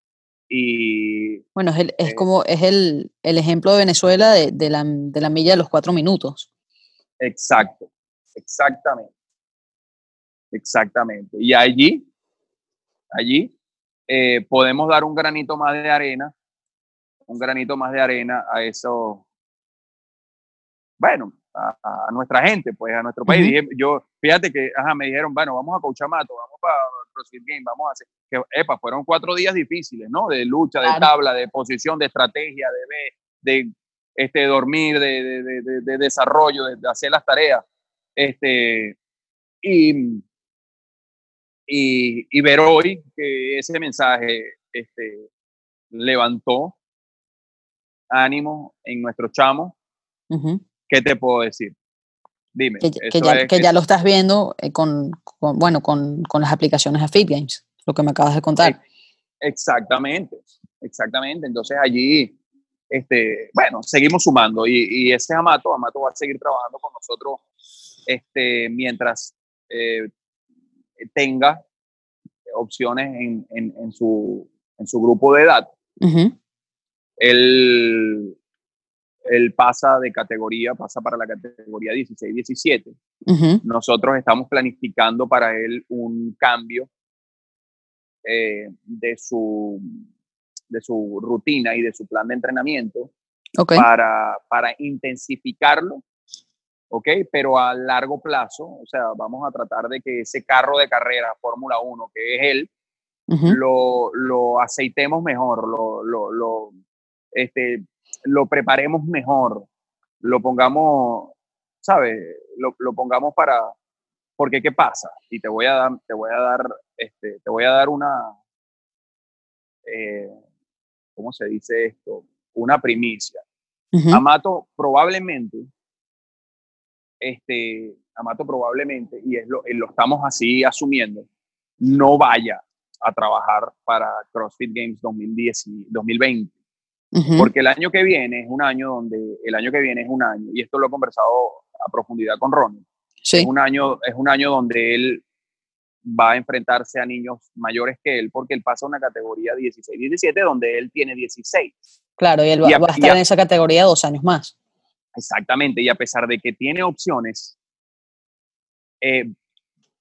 Y,
bueno, es, el, es eh, como es el, el, ejemplo de Venezuela de, de, la, de la milla de los cuatro minutos.
Exacto, exactamente. Exactamente. Y allí, allí eh, podemos dar un granito más de arena, un granito más de arena a eso, bueno, a, a nuestra gente, pues a nuestro país. Uh -huh. Yo, fíjate que, ajá, me dijeron, bueno, vamos a coachar Mato, vamos para CrossFit Game, vamos a hacer, que, epa, fueron cuatro días difíciles, ¿no? De lucha, claro. de tabla, de posición, de estrategia, de, de este, dormir, de, de, de, de desarrollo, de, hacer las tareas. Este, y, y, y, ver hoy que ese mensaje este, levantó ánimo en nuestros chamos, uh -huh. ¿qué te puedo decir? Dime.
Que, que, ya, que, ya, lo estás viendo eh, con, con, bueno, con, con, las aplicaciones de Fit Games, lo que me acabas de contar.
Exactamente, exactamente. Entonces allí, este, bueno, seguimos sumando y, y ese Amato, Amato va a seguir trabajando con nosotros este, mientras eh, tenga opciones en, en, en, su, en su grupo de edad. Uh -huh. él, él pasa de categoría, pasa para la categoría 16-17. Uh -huh. Nosotros estamos planificando para él un cambio eh, de, su, de su rutina y de su plan de entrenamiento
okay.
para, para intensificarlo ¿ok? Pero a largo plazo, o sea, vamos a tratar de que ese carro de carrera Fórmula 1, que es él, uh -huh. lo, lo, aceitemos mejor, lo, lo, lo, este, lo preparemos mejor, lo pongamos, ¿sabes? Lo, lo, pongamos para, porque ¿qué pasa? Y te voy a dar, te voy a dar, este, te voy a dar una, eh, ¿cómo se dice esto? Una primicia. Uh -huh. Amato probablemente este, Amato probablemente, y es lo, lo estamos así asumiendo, no vaya a trabajar para CrossFit Games 2010 y 2020. Porque el año que viene es un año donde, el año que viene es un año, y esto lo he conversado a profundidad con Ronnie, sí. es, un año, es un año donde él va a enfrentarse a niños mayores que él, porque él pasa a una categoría 16-17, donde él tiene 16.
Claro, y él va, a, estar en esa categoría dos años más.
Exactamente, y a pesar de que tiene opciones, eh,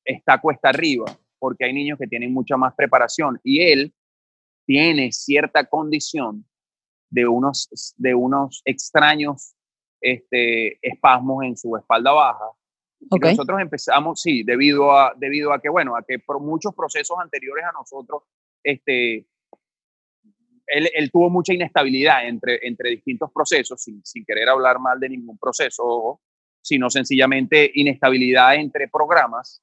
está cuesta arriba, porque hay niños que tienen mucha más preparación, y él tiene cierta condición de unos, de unos extraños este, espasmos en su espalda baja. nosotros empezamos, sí, debido a, debido a que, bueno, a que por muchos procesos anteriores a nosotros, este, él, él tuvo mucha inestabilidad entre, entre distintos procesos, sin, sin querer hablar mal de ningún proceso, sino sencillamente inestabilidad entre programas,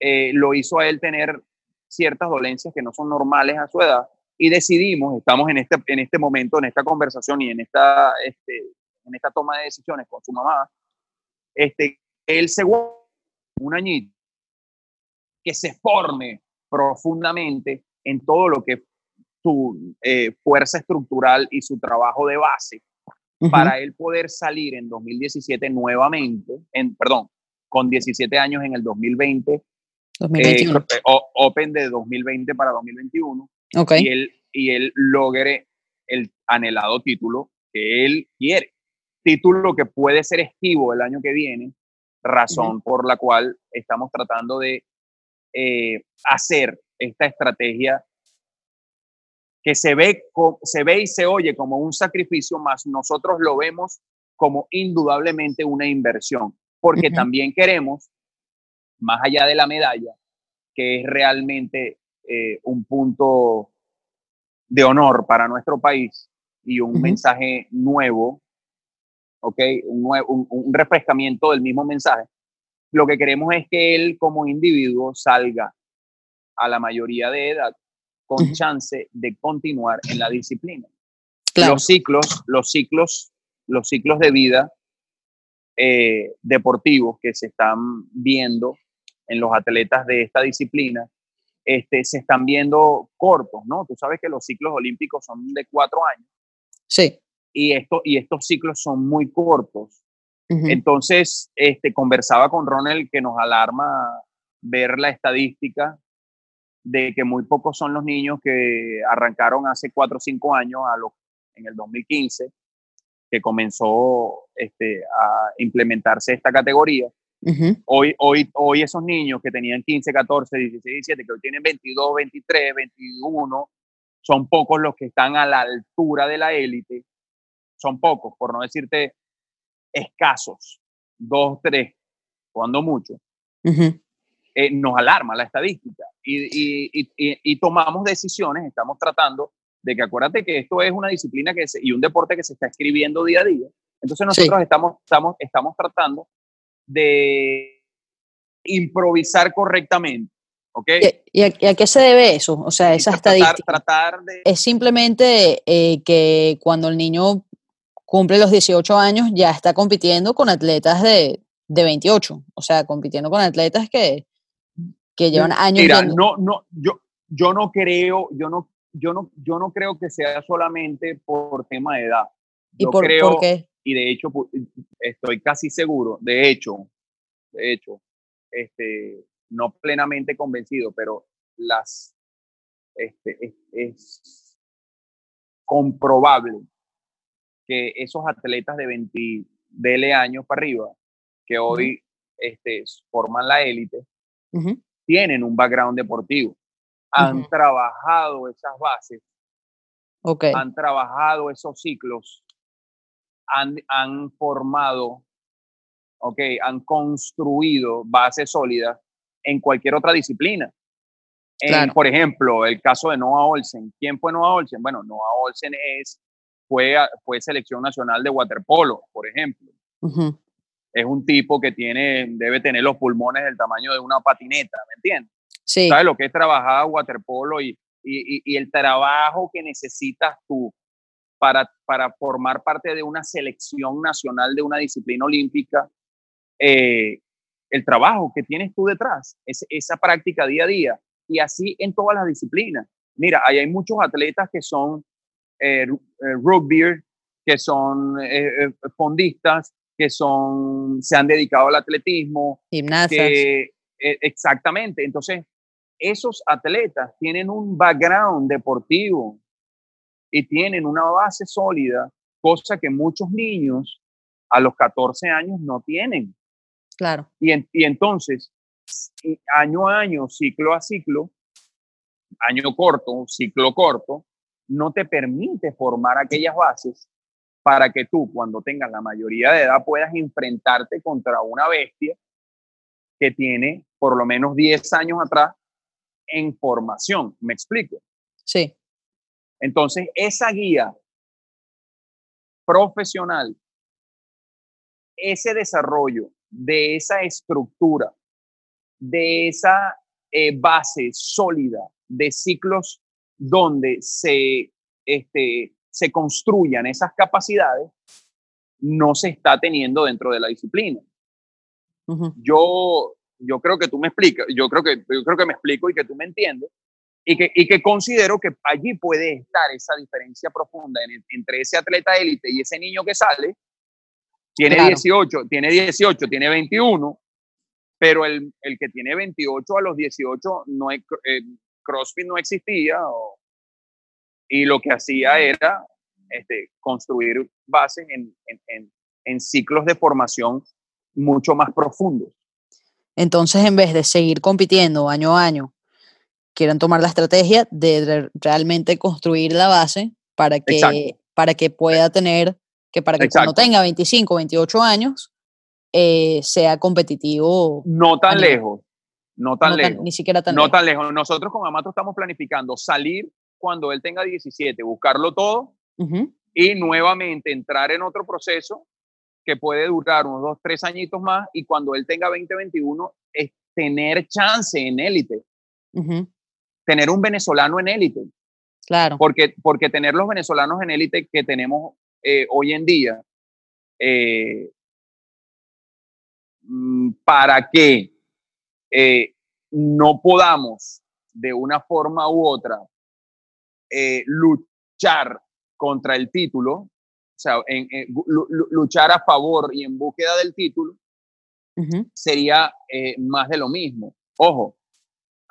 eh, lo hizo a él tener ciertas dolencias que no son normales a su edad y decidimos, estamos en este, en este momento, en esta conversación y en esta, este, en esta toma de decisiones con su mamá, este, él se un añito que se forme profundamente en todo lo que su eh, fuerza estructural y su trabajo de base para él poder salir en 2017 nuevamente, en, perdón, con 17 años en el 2020, 2021. Eh, Open de 2020 para 2021, y, él, y él logre el anhelado título que él quiere. Título que puede ser esquivo el año que viene, razón por la cual estamos tratando de eh, hacer esta estrategia que se ve, se ve y se oye como un sacrificio, más nosotros lo vemos como indudablemente una inversión, porque también queremos, más allá de la medalla, que es realmente eh, un punto de honor para nuestro país y un mensaje nuevo, ¿ok? Un, un, refrescamiento del mismo mensaje. Lo que queremos es que él como individuo salga a la mayoría de edad con chance de continuar en la disciplina. Los ciclos, los ciclos, los ciclos de vida eh, deportivos que se están viendo en los atletas de esta disciplina este, se están viendo cortos, ¿no? Tú sabes que los ciclos olímpicos son de cuatro años.
Sí.
Y, esto, y estos ciclos son muy cortos. Entonces, este, conversaba con Ronald que nos alarma ver la estadística de que muy pocos son los niños que arrancaron hace cuatro o cinco años, a los, en el 2015, que comenzó este, a implementarse esta categoría hoy, hoy, hoy esos niños que tenían 15, 14, 16, 17, que hoy tienen 22, 23, 21, son pocos los que están a la altura de la élite. Son pocos, por no decirte escasos, dos, tres, cuando mucho. Eh, nos alarma la estadística y, y, y, y, tomamos decisiones, estamos tratando de que acuérdate que esto es una disciplina que y un deporte que se está escribiendo día a día. Entonces nosotros estamos, estamos, estamos tratando de improvisar correctamente. ¿okay?
¿Y, a, qué se debe eso? O sea, esa estadística. Tratar Es simplemente eh, que cuando el niño cumple los 18 años ya está compitiendo con atletas de, de 28, o sea, compitiendo con atletas que, que llevan años.
Mira, no, no, yo, yo no creo, yo no, yo no, yo no creo que sea solamente por tema de edad.
¿Y por, creo, por qué?
y de hecho estoy casi seguro, de hecho, de hecho, este, no plenamente convencido, pero las, este, es, comprobable que esos atletas de 20 DL años para arriba, que hoy este, forman la élite, tienen un background deportivo, han trabajado esas bases,
okay.
han trabajado esos ciclos han, formado, ok, han construido bases sólidas en cualquier otra disciplina. por ejemplo, el caso de Noah Olsen. ¿Quién fue Noah Olsen? Bueno, Noah Olsen es, fue, fue selección nacional de waterpolo, por ejemplo. Es un tipo que tiene, debe tener los pulmones del tamaño de una patineta, ¿me entiendes?
Sí.
¿Sabes lo que es trabajar waterpolo y, y, y el trabajo que necesitas tú para, para formar parte de una selección nacional de una disciplina olímpica, eh, el trabajo que tienes tú detrás, es, esa práctica día a día, Y así en todas las disciplinas. Mira, ahí hay muchos atletas que son eh, eh rugby, que son eh, fondistas, que son, se han dedicado al atletismo.
Gimnasias.
exactamente. Entonces, esos atletas tienen un background deportivo y tienen una base sólida, cosa que muchos niños a los 14 años no tienen.
Claro.
Y, y entonces, año a año, ciclo a ciclo, año corto, ciclo corto, no te permite formar aquellas bases para que tú, cuando tengas la mayoría de edad, puedas enfrentarte contra una bestia que tiene por lo menos 10 años atrás en formación. ¿Me explico?
Sí.
Entonces, esa guía profesional, ese desarrollo de esa estructura, de esa eh, base sólida de ciclos donde se, este, se construyan esas capacidades, no se está teniendo dentro de la disciplina. Yo yo creo que tú me explicas, yo creo que, yo creo que me explico y que tú me entiendes, y que, y que considero que allí puede estar esa diferencia profunda entre ese atleta élite y ese niño que sale, tiene 18, tiene 18, tiene 21, pero el, el, que tiene 28 a los 18, no es, eh, CrossFit no existía, y lo que hacía era este, construir bases en, en, en ciclos de formación mucho más profundos.
Entonces, en vez de seguir compitiendo año a año, quieren tomar la estrategia de realmente construir la base para que, para que pueda tener, que para que cuando tenga 25, 28 años, eh, sea competitivo.
No tan lejos, no tan lejos.
ni siquiera tan
no
lejos.
tan lejos. Nosotros con Amato estamos planificando salir cuando él tenga 17, buscarlo todo y nuevamente entrar en otro proceso que puede durar unos dos, tres añitos más y cuando él tenga 20, 21, es tener chance en élite. Tener un venezolano en élite.
Claro.
Porque, porque tener los venezolanos en élite que tenemos eh, hoy en día, eh, mm, para que eh, no podamos de una forma u otra luchar contra el título, sea, en, luchar a favor y en búsqueda del título, sería eh, más de lo mismo. Ojo,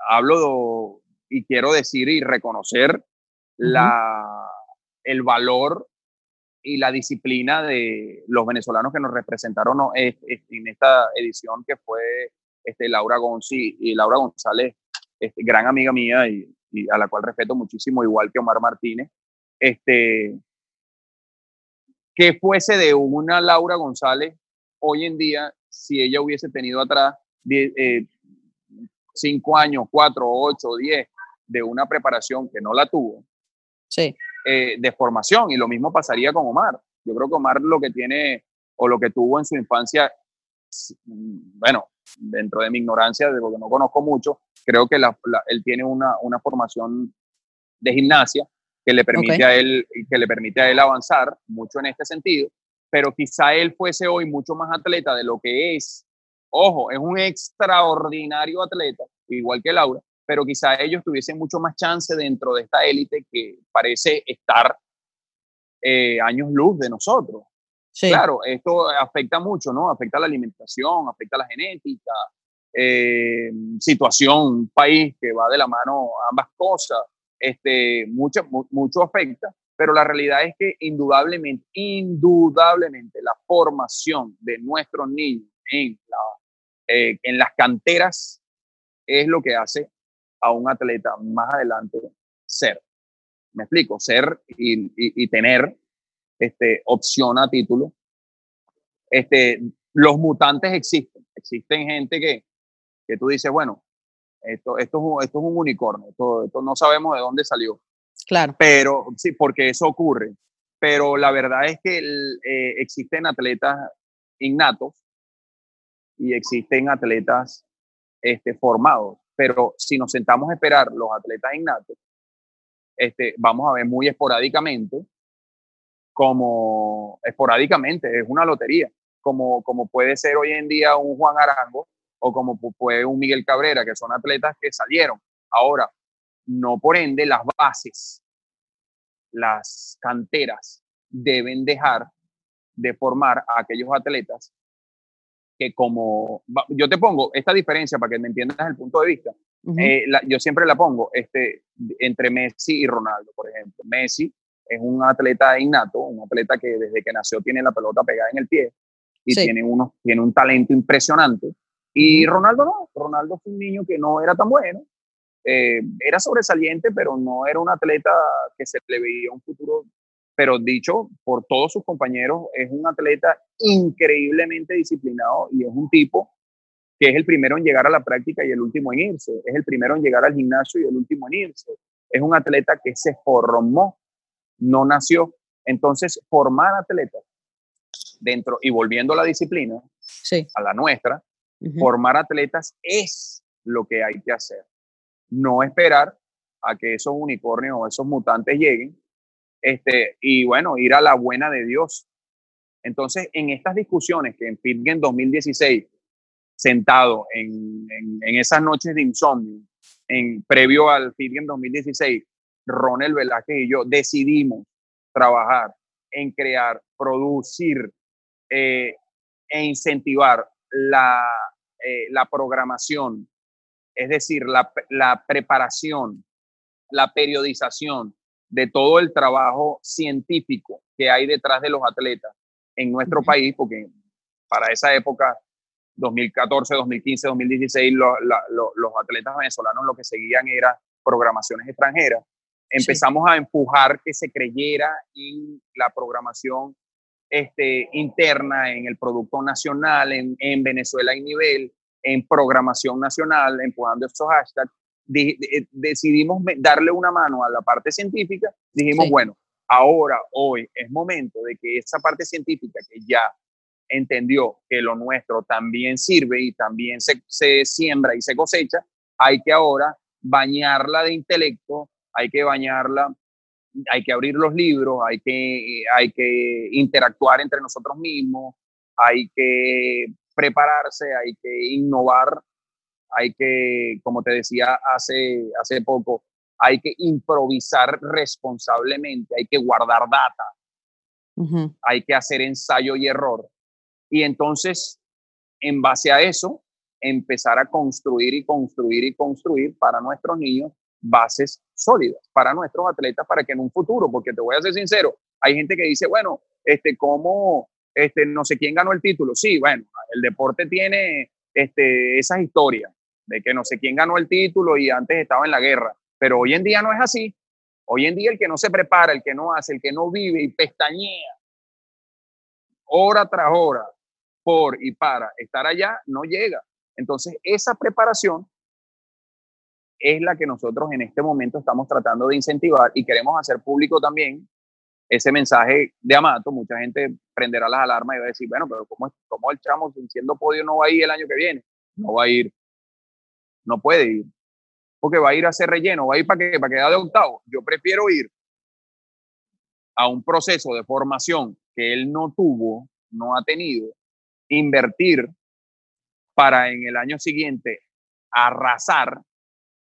hablo y quiero decir y reconocer la, el valor y la disciplina de los venezolanos que nos representaron en esta edición que fue este, Laura Gonzi y Laura González, este, gran amiga mía y, y, a la cual respeto muchísimo, igual que Omar Martínez. Este, que fuese de una Laura González hoy en día si ella hubiese tenido atrás eh, cinco años, cuatro, ocho, diez de una preparación que no la tuvo,
sí.
Eh, de formación. Y lo mismo pasaría con Omar. Yo creo que Omar lo que tiene o lo que tuvo en su infancia, bueno, dentro de mi ignorancia, de lo que no conozco mucho, creo que él tiene una, una formación de gimnasia que le permite a él que le permite a él avanzar mucho en este sentido, pero quizá él fuese hoy mucho más atleta de lo que es. Ojo, es un extraordinario atleta, igual que Laura, pero quizá ellos tuviesen mucho más chance dentro de esta élite que parece estar eh, años luz de nosotros. Claro, esto afecta mucho, ¿no? Afecta la alimentación, afecta la genética, eh, situación, país que va de la mano ambas cosas este, mucho, mucho afecta, pero la realidad es que indudablemente, indudablemente la formación de nuestros niños en, la, eh, las canteras es lo que hace a un atleta más adelante ser. Me explico, ser y, tener este, opción a título. Este, los mutantes existen, existen gente que, que tú dices, bueno, esto, esto, es, un unicornio, esto, esto, no sabemos de dónde salió.
Claro.
Pero sí, porque eso ocurre. Pero la verdad es que eh, existen atletas innatos y existen atletas este, formados. Pero si nos sentamos a esperar los atletas innatos, este, vamos a ver muy esporádicamente, como esporádicamente, es una lotería, como, como puede ser hoy en día un Juan Arango, o como fue un Miguel Cabrera, que son atletas que salieron. Ahora, no por ende las bases, las canteras deben dejar de formar a aquellos atletas que como, yo te pongo esta diferencia para que me entiendas el punto de vista. Eh, yo siempre la pongo este, entre Messi y Ronaldo, por ejemplo. Messi es un atleta innato, un atleta que desde que nació tiene la pelota pegada en el pie y tiene, uno, tiene un talento impresionante. Y Ronaldo no, Ronaldo fue un niño que no era tan bueno, eh, era sobresaliente, pero no era un atleta que se le veía un futuro, pero dicho por todos sus compañeros, es un atleta increíblemente disciplinado y es un tipo que es el primero en llegar a la práctica y el último en irse, es el primero en llegar al gimnasio y el último en irse, es un atleta que se formó, no nació. Entonces, formar atletas dentro y volviendo a la disciplina, a la nuestra, formar atletas es lo que hay que hacer. No esperar a que esos unicornios o esos mutantes lleguen este, y bueno, ir a la buena de Dios. Entonces, en estas discusiones que en FitGen 2016, sentado en, en, esas noches de insomnio, en, previo al FitGen 2016, Ronel Velázquez y yo decidimos trabajar en crear, producir eh, e incentivar la, eh, la programación, es decir, la, la preparación, la periodización de todo el trabajo científico que hay detrás de los atletas en nuestro país, porque para esa época, 2014, 2015, 2016, los atletas venezolanos lo que seguían era programaciones extranjeras. Empezamos a empujar que se creyera en la programación este, interna, en el producto nacional, en, en Venezuela hay nivel, en programación nacional, empujando esos hashtags. Eh, decidimos darle una mano a la parte científica, dijimos, bueno, ahora, hoy es momento de que esa parte científica que ya entendió que lo nuestro también sirve y también se, se siembra y se cosecha, hay que ahora bañarla de intelecto, hay que bañarla, hay que abrir los libros, hay que, hay que interactuar entre nosotros mismos, hay que prepararse, hay que innovar hay que, como te decía hace, hace poco, hay que improvisar responsablemente, hay que guardar data, hay que hacer ensayo y error. Y entonces, en base a eso, empezar a construir y construir y construir para nuestros niños bases sólidas, para nuestros atletas, para que en un futuro, porque te voy a ser sincero, hay gente que dice, bueno, este, ¿cómo, este, no sé quién ganó el título? Sí, bueno, el deporte tiene este, esas historias, de que no sé quién ganó el título y antes estaba en la guerra. Pero hoy en día no es así. Hoy en día el que no se prepara, el que no hace, el que no vive y pestañea hora tras hora por y para estar allá, no llega. Entonces, esa preparación es la que nosotros en este momento estamos tratando de incentivar y queremos hacer público también ese mensaje de Amato. Mucha gente prenderá las alarmas y va a decir, bueno, pero ¿cómo, cómo el chamo siendo podio no va a ir el año que viene? No va a ir no puede ir, porque va a ir a hacer relleno, va a ir para, que, para quedar de octavo. Yo prefiero ir a un proceso de formación que él no tuvo, no ha tenido, invertir para en el año siguiente arrasar.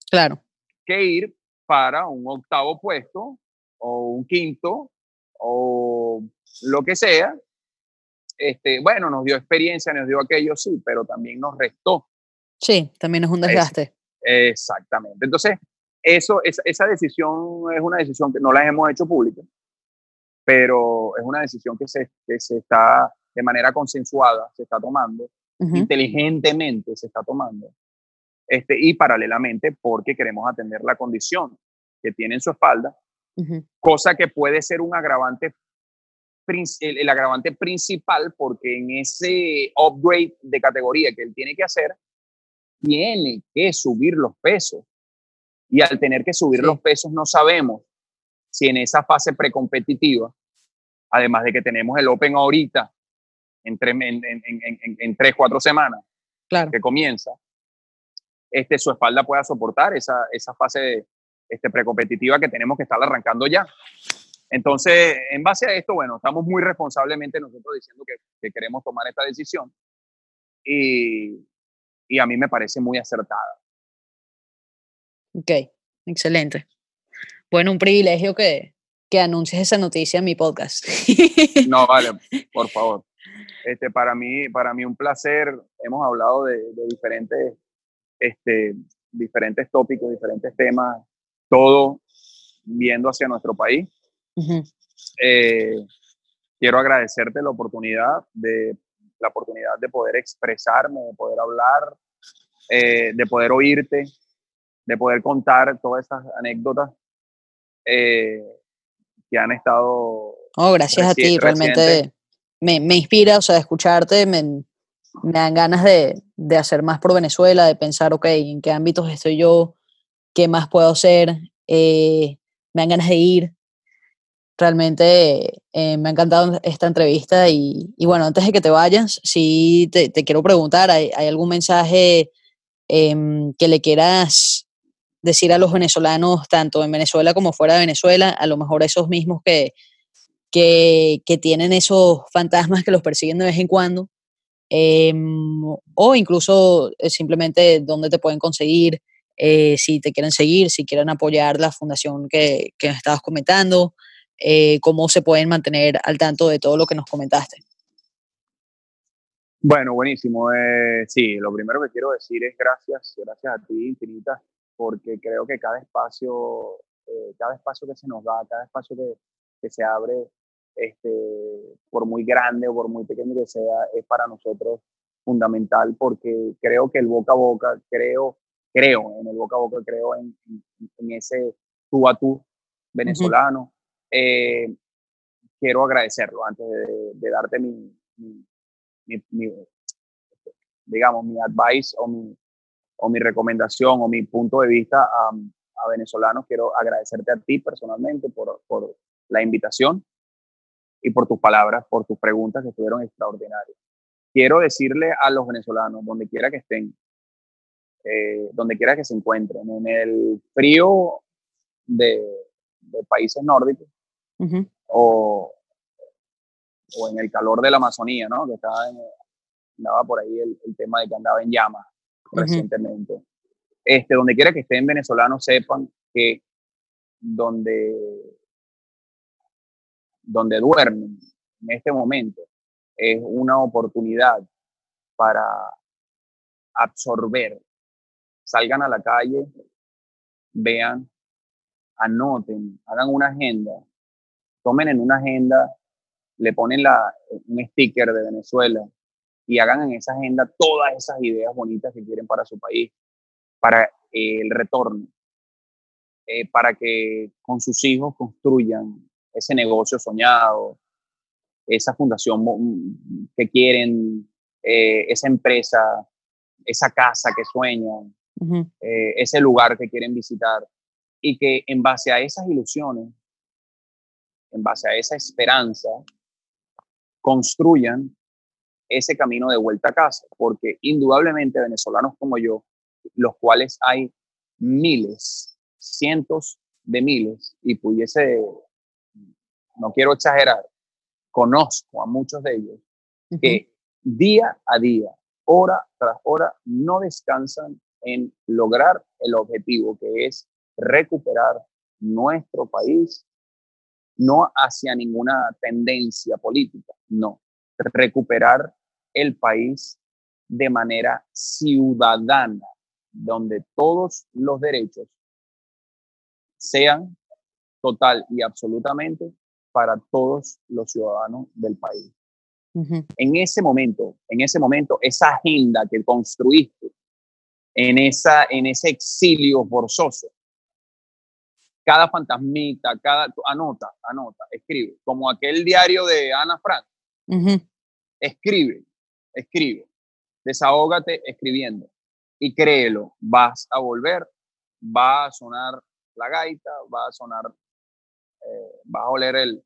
Claro.
Que ir para un octavo puesto o un quinto o lo que sea. Este, bueno, nos dio experiencia, nos dio aquello, sí, pero también nos restó
Sí, también es un desgaste.
exactamente. Entonces, eso, es, esa decisión es una decisión que no la hemos hecho pública, pero es una decisión que se, que se está de manera consensuada, se está tomando, inteligentemente se está tomando, este, y paralelamente porque queremos atender la condición que tiene en su espalda, cosa que puede ser un agravante, el, el agravante principal, porque en ese upgrade de categoría que él tiene que hacer, tiene que subir los pesos. Y al tener que subir los pesos, no sabemos si en esa fase precompetitiva, además de que tenemos el Open ahorita, en tres, en, tres cuatro semanas, claro. que comienza, este, su espalda pueda soportar esa, esa fase este, precompetitiva que tenemos que estar arrancando ya. Entonces, en base a esto, bueno, estamos muy responsablemente nosotros diciendo que, que queremos tomar esta decisión. Y, y a mí me parece muy acertada.
Ok, excelente. Bueno, un privilegio que, que anuncies esa noticia en mi podcast.
No, vale, por favor. Este, para, mí, para mí un placer. Hemos hablado de, diferentes, este, diferentes tópicos, diferentes temas, todo viendo hacia nuestro país. Eh, quiero agradecerte la oportunidad de la oportunidad de poder expresarme, de poder hablar, eh, de poder oírte, de poder contar todas estas anécdotas eh, que han estado.
Oh, gracias a ti, realmente me, me, inspira, o sea, escucharte, me, me dan ganas de, de, hacer más por Venezuela, de pensar, ok, en qué ámbitos estoy yo, qué más puedo hacer, eh, me dan ganas de ir. Realmente eh, me ha encantado esta entrevista y, y, bueno, antes de que te vayas, sí te, te quiero preguntar, ¿hay, ¿hay, algún mensaje em, que le quieras decir a los venezolanos, tanto en Venezuela como fuera de Venezuela, a lo mejor esos mismos que, que, que tienen esos fantasmas que los persiguen de vez en cuando, em, o incluso eh, simplemente dónde te pueden conseguir, eh, si te quieren seguir, si quieren apoyar la fundación que, que estabas comentando, eh, cómo se pueden mantener al tanto de todo lo que nos comentaste.
Bueno, buenísimo. sí, lo primero que quiero decir es gracias, gracias a ti infinitas porque creo que cada espacio, eh, cada espacio que se nos da, cada espacio que, que, se abre, este, por muy grande o por muy pequeño que sea, es para nosotros fundamental porque creo que el boca a boca, creo, creo en el boca a boca, creo en, en, ese tú a tú venezolano. eh, quiero agradecerlo antes de, de darte mi, mi, mi, digamos, mi advice o mi, o mi recomendación o mi punto de vista a, a venezolanos, quiero agradecerte a ti personalmente por, por, la invitación y por tus palabras, por tus preguntas que estuvieron extraordinarias. Quiero decirle a los venezolanos, donde quiera que estén, eh, donde quiera que se encuentren, en el frío de, de países nórdicos uh -huh. o, o, en el calor de la Amazonía, ¿no? Que estaba, en, andaba por ahí el, el tema de que andaba en llamas recientemente. Uh -huh. Este, donde quiera que estén venezolanos, sepan que donde, donde duermen en este momento es una oportunidad para absorber. Salgan a la calle, vean, anoten, hagan una agenda, tomen en una agenda, le ponen la, un sticker de Venezuela, y hagan en esa agenda todas esas ideas bonitas que quieren para su país, para eh, el retorno, eh, para que con sus hijos construyan ese negocio soñado, esa fundación que quieren, eh, esa empresa, esa casa que sueñan, uh -huh. ese lugar que quieren visitar, y que en base a esas ilusiones, en base a esa esperanza, construyan ese camino de vuelta a casa, porque indudablemente venezolanos como yo, los cuales hay miles, cientos de miles, y pudiese, no quiero exagerar, conozco a muchos de ellos, uh -huh. que día a día, hora tras hora, no descansan en lograr el objetivo que es recuperar nuestro país, no hacia ninguna tendencia política, no, recuperar el país de manera ciudadana, donde todos los derechos sean total y absolutamente para todos los ciudadanos del país. Uh -huh. En ese momento, en ese momento, esa agenda que construiste en, esa, en ese exilio forzoso, cada fantasmita, cada, anota, anota, escribe, como aquel diario de Ana Frank, uh -huh. escribe, escribe, desahógate escribiendo y créelo, vas a volver, va a sonar la gaita, va a sonar, eh, vas a oler el,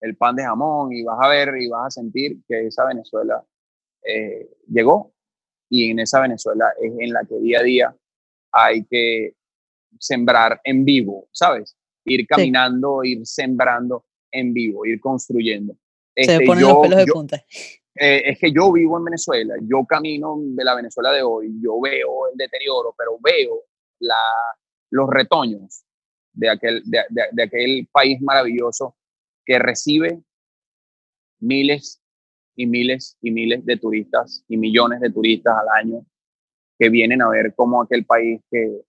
el, pan de jamón y vas a ver y vas a sentir que esa Venezuela eh, llegó y en esa Venezuela es en la que día a día hay que sembrar en vivo, ¿sabes? Ir caminando, sí. ir sembrando en vivo, ir construyendo.
Se este, ponen yo, los pelos de
yo,
punta
eh, es que yo vivo en Venezuela, yo camino de la Venezuela de hoy, yo veo el deterioro, pero veo la, los retoños de aquel, de, aquel país maravilloso que recibe miles y miles y miles de turistas y millones de turistas al año que vienen a ver cómo aquel país que,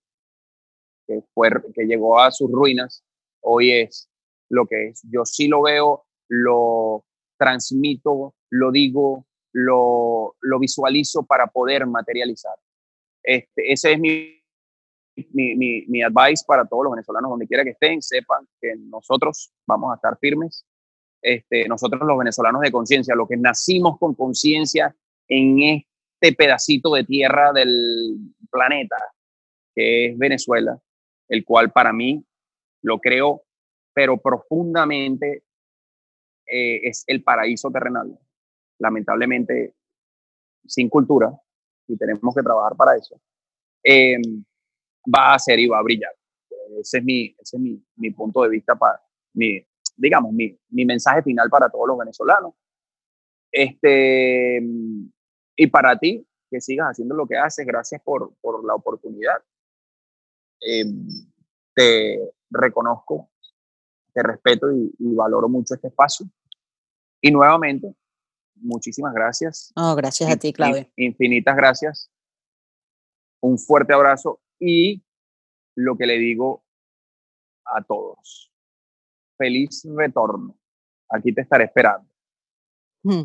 que, fue, que llegó a sus ruinas hoy es lo que es. Yo sí lo veo, lo transmito, lo digo, lo, lo visualizo para poder materializar. Este, ese es mi, mi, mi, mi advice para todos los venezolanos, donde quiera que estén, sepan que nosotros vamos a estar firmes. Este, nosotros los venezolanos de conciencia, los que nacimos con conciencia en este pedacito de tierra del planeta, que es Venezuela, el cual para mí lo creo, pero profundamente eh, es el paraíso terrenal. Lamentablemente, sin cultura, y tenemos que trabajar para eso, eh, va a ser y va a brillar. Ese es mi, ese es mi, mi punto de vista para mi, digamos, mi, mi, mensaje final para todos los venezolanos. Este, y para ti, que sigas haciendo lo que haces, gracias por, por la oportunidad. Eh, te reconozco, te respeto y, y, valoro mucho este espacio. Y nuevamente, muchísimas gracias.
Oh, gracias a ti, Claudio.
Infinitas gracias. Un fuerte abrazo y lo que le digo a todos, feliz retorno. Aquí te estaré esperando.
Mm,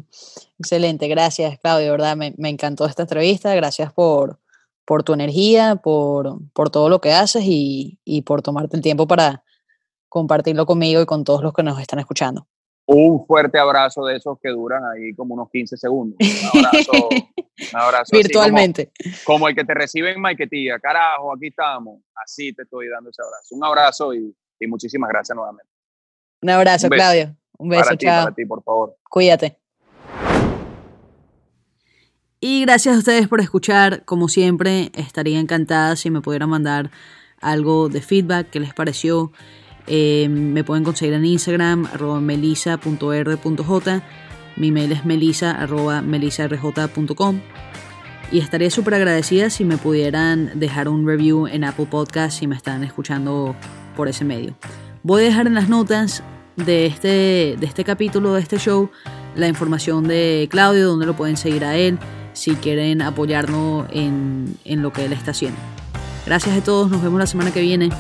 excelente, gracias Claudio, verdad, me, me, encantó esta entrevista, gracias por, por tu energía, por, por todo lo que haces y, y por tomarte el tiempo para compartirlo conmigo y con todos los que nos están escuchando
un fuerte abrazo de esos que duran ahí como unos 15 segundos. Un abrazo. un abrazo
Virtualmente.
Como, como, el que te recibe en Maiquetía. Carajo, aquí estamos. Así te estoy dando ese abrazo. Un abrazo y, y muchísimas gracias nuevamente.
Un abrazo, un Claudio. Un beso,
para
ti, chao.
Para ti, por favor.
Cuídate. Y gracias a ustedes por escuchar. Como siempre, estaría encantada si me pudieran mandar algo de feedback, qué les pareció. Eh, me pueden conseguir en Instagram, arroba melisa.r.j. Mi mail es melisa, arroba melisarj.com. Y estaría súper agradecida si me pudieran dejar un review en Apple Podcast si me están escuchando por ese medio. Voy a dejar en las notas de este, de este capítulo, de este show, la información de Claudio, donde lo pueden seguir a él, si quieren apoyarnos en, en lo que él está haciendo. Gracias a todos, nos vemos la semana que viene.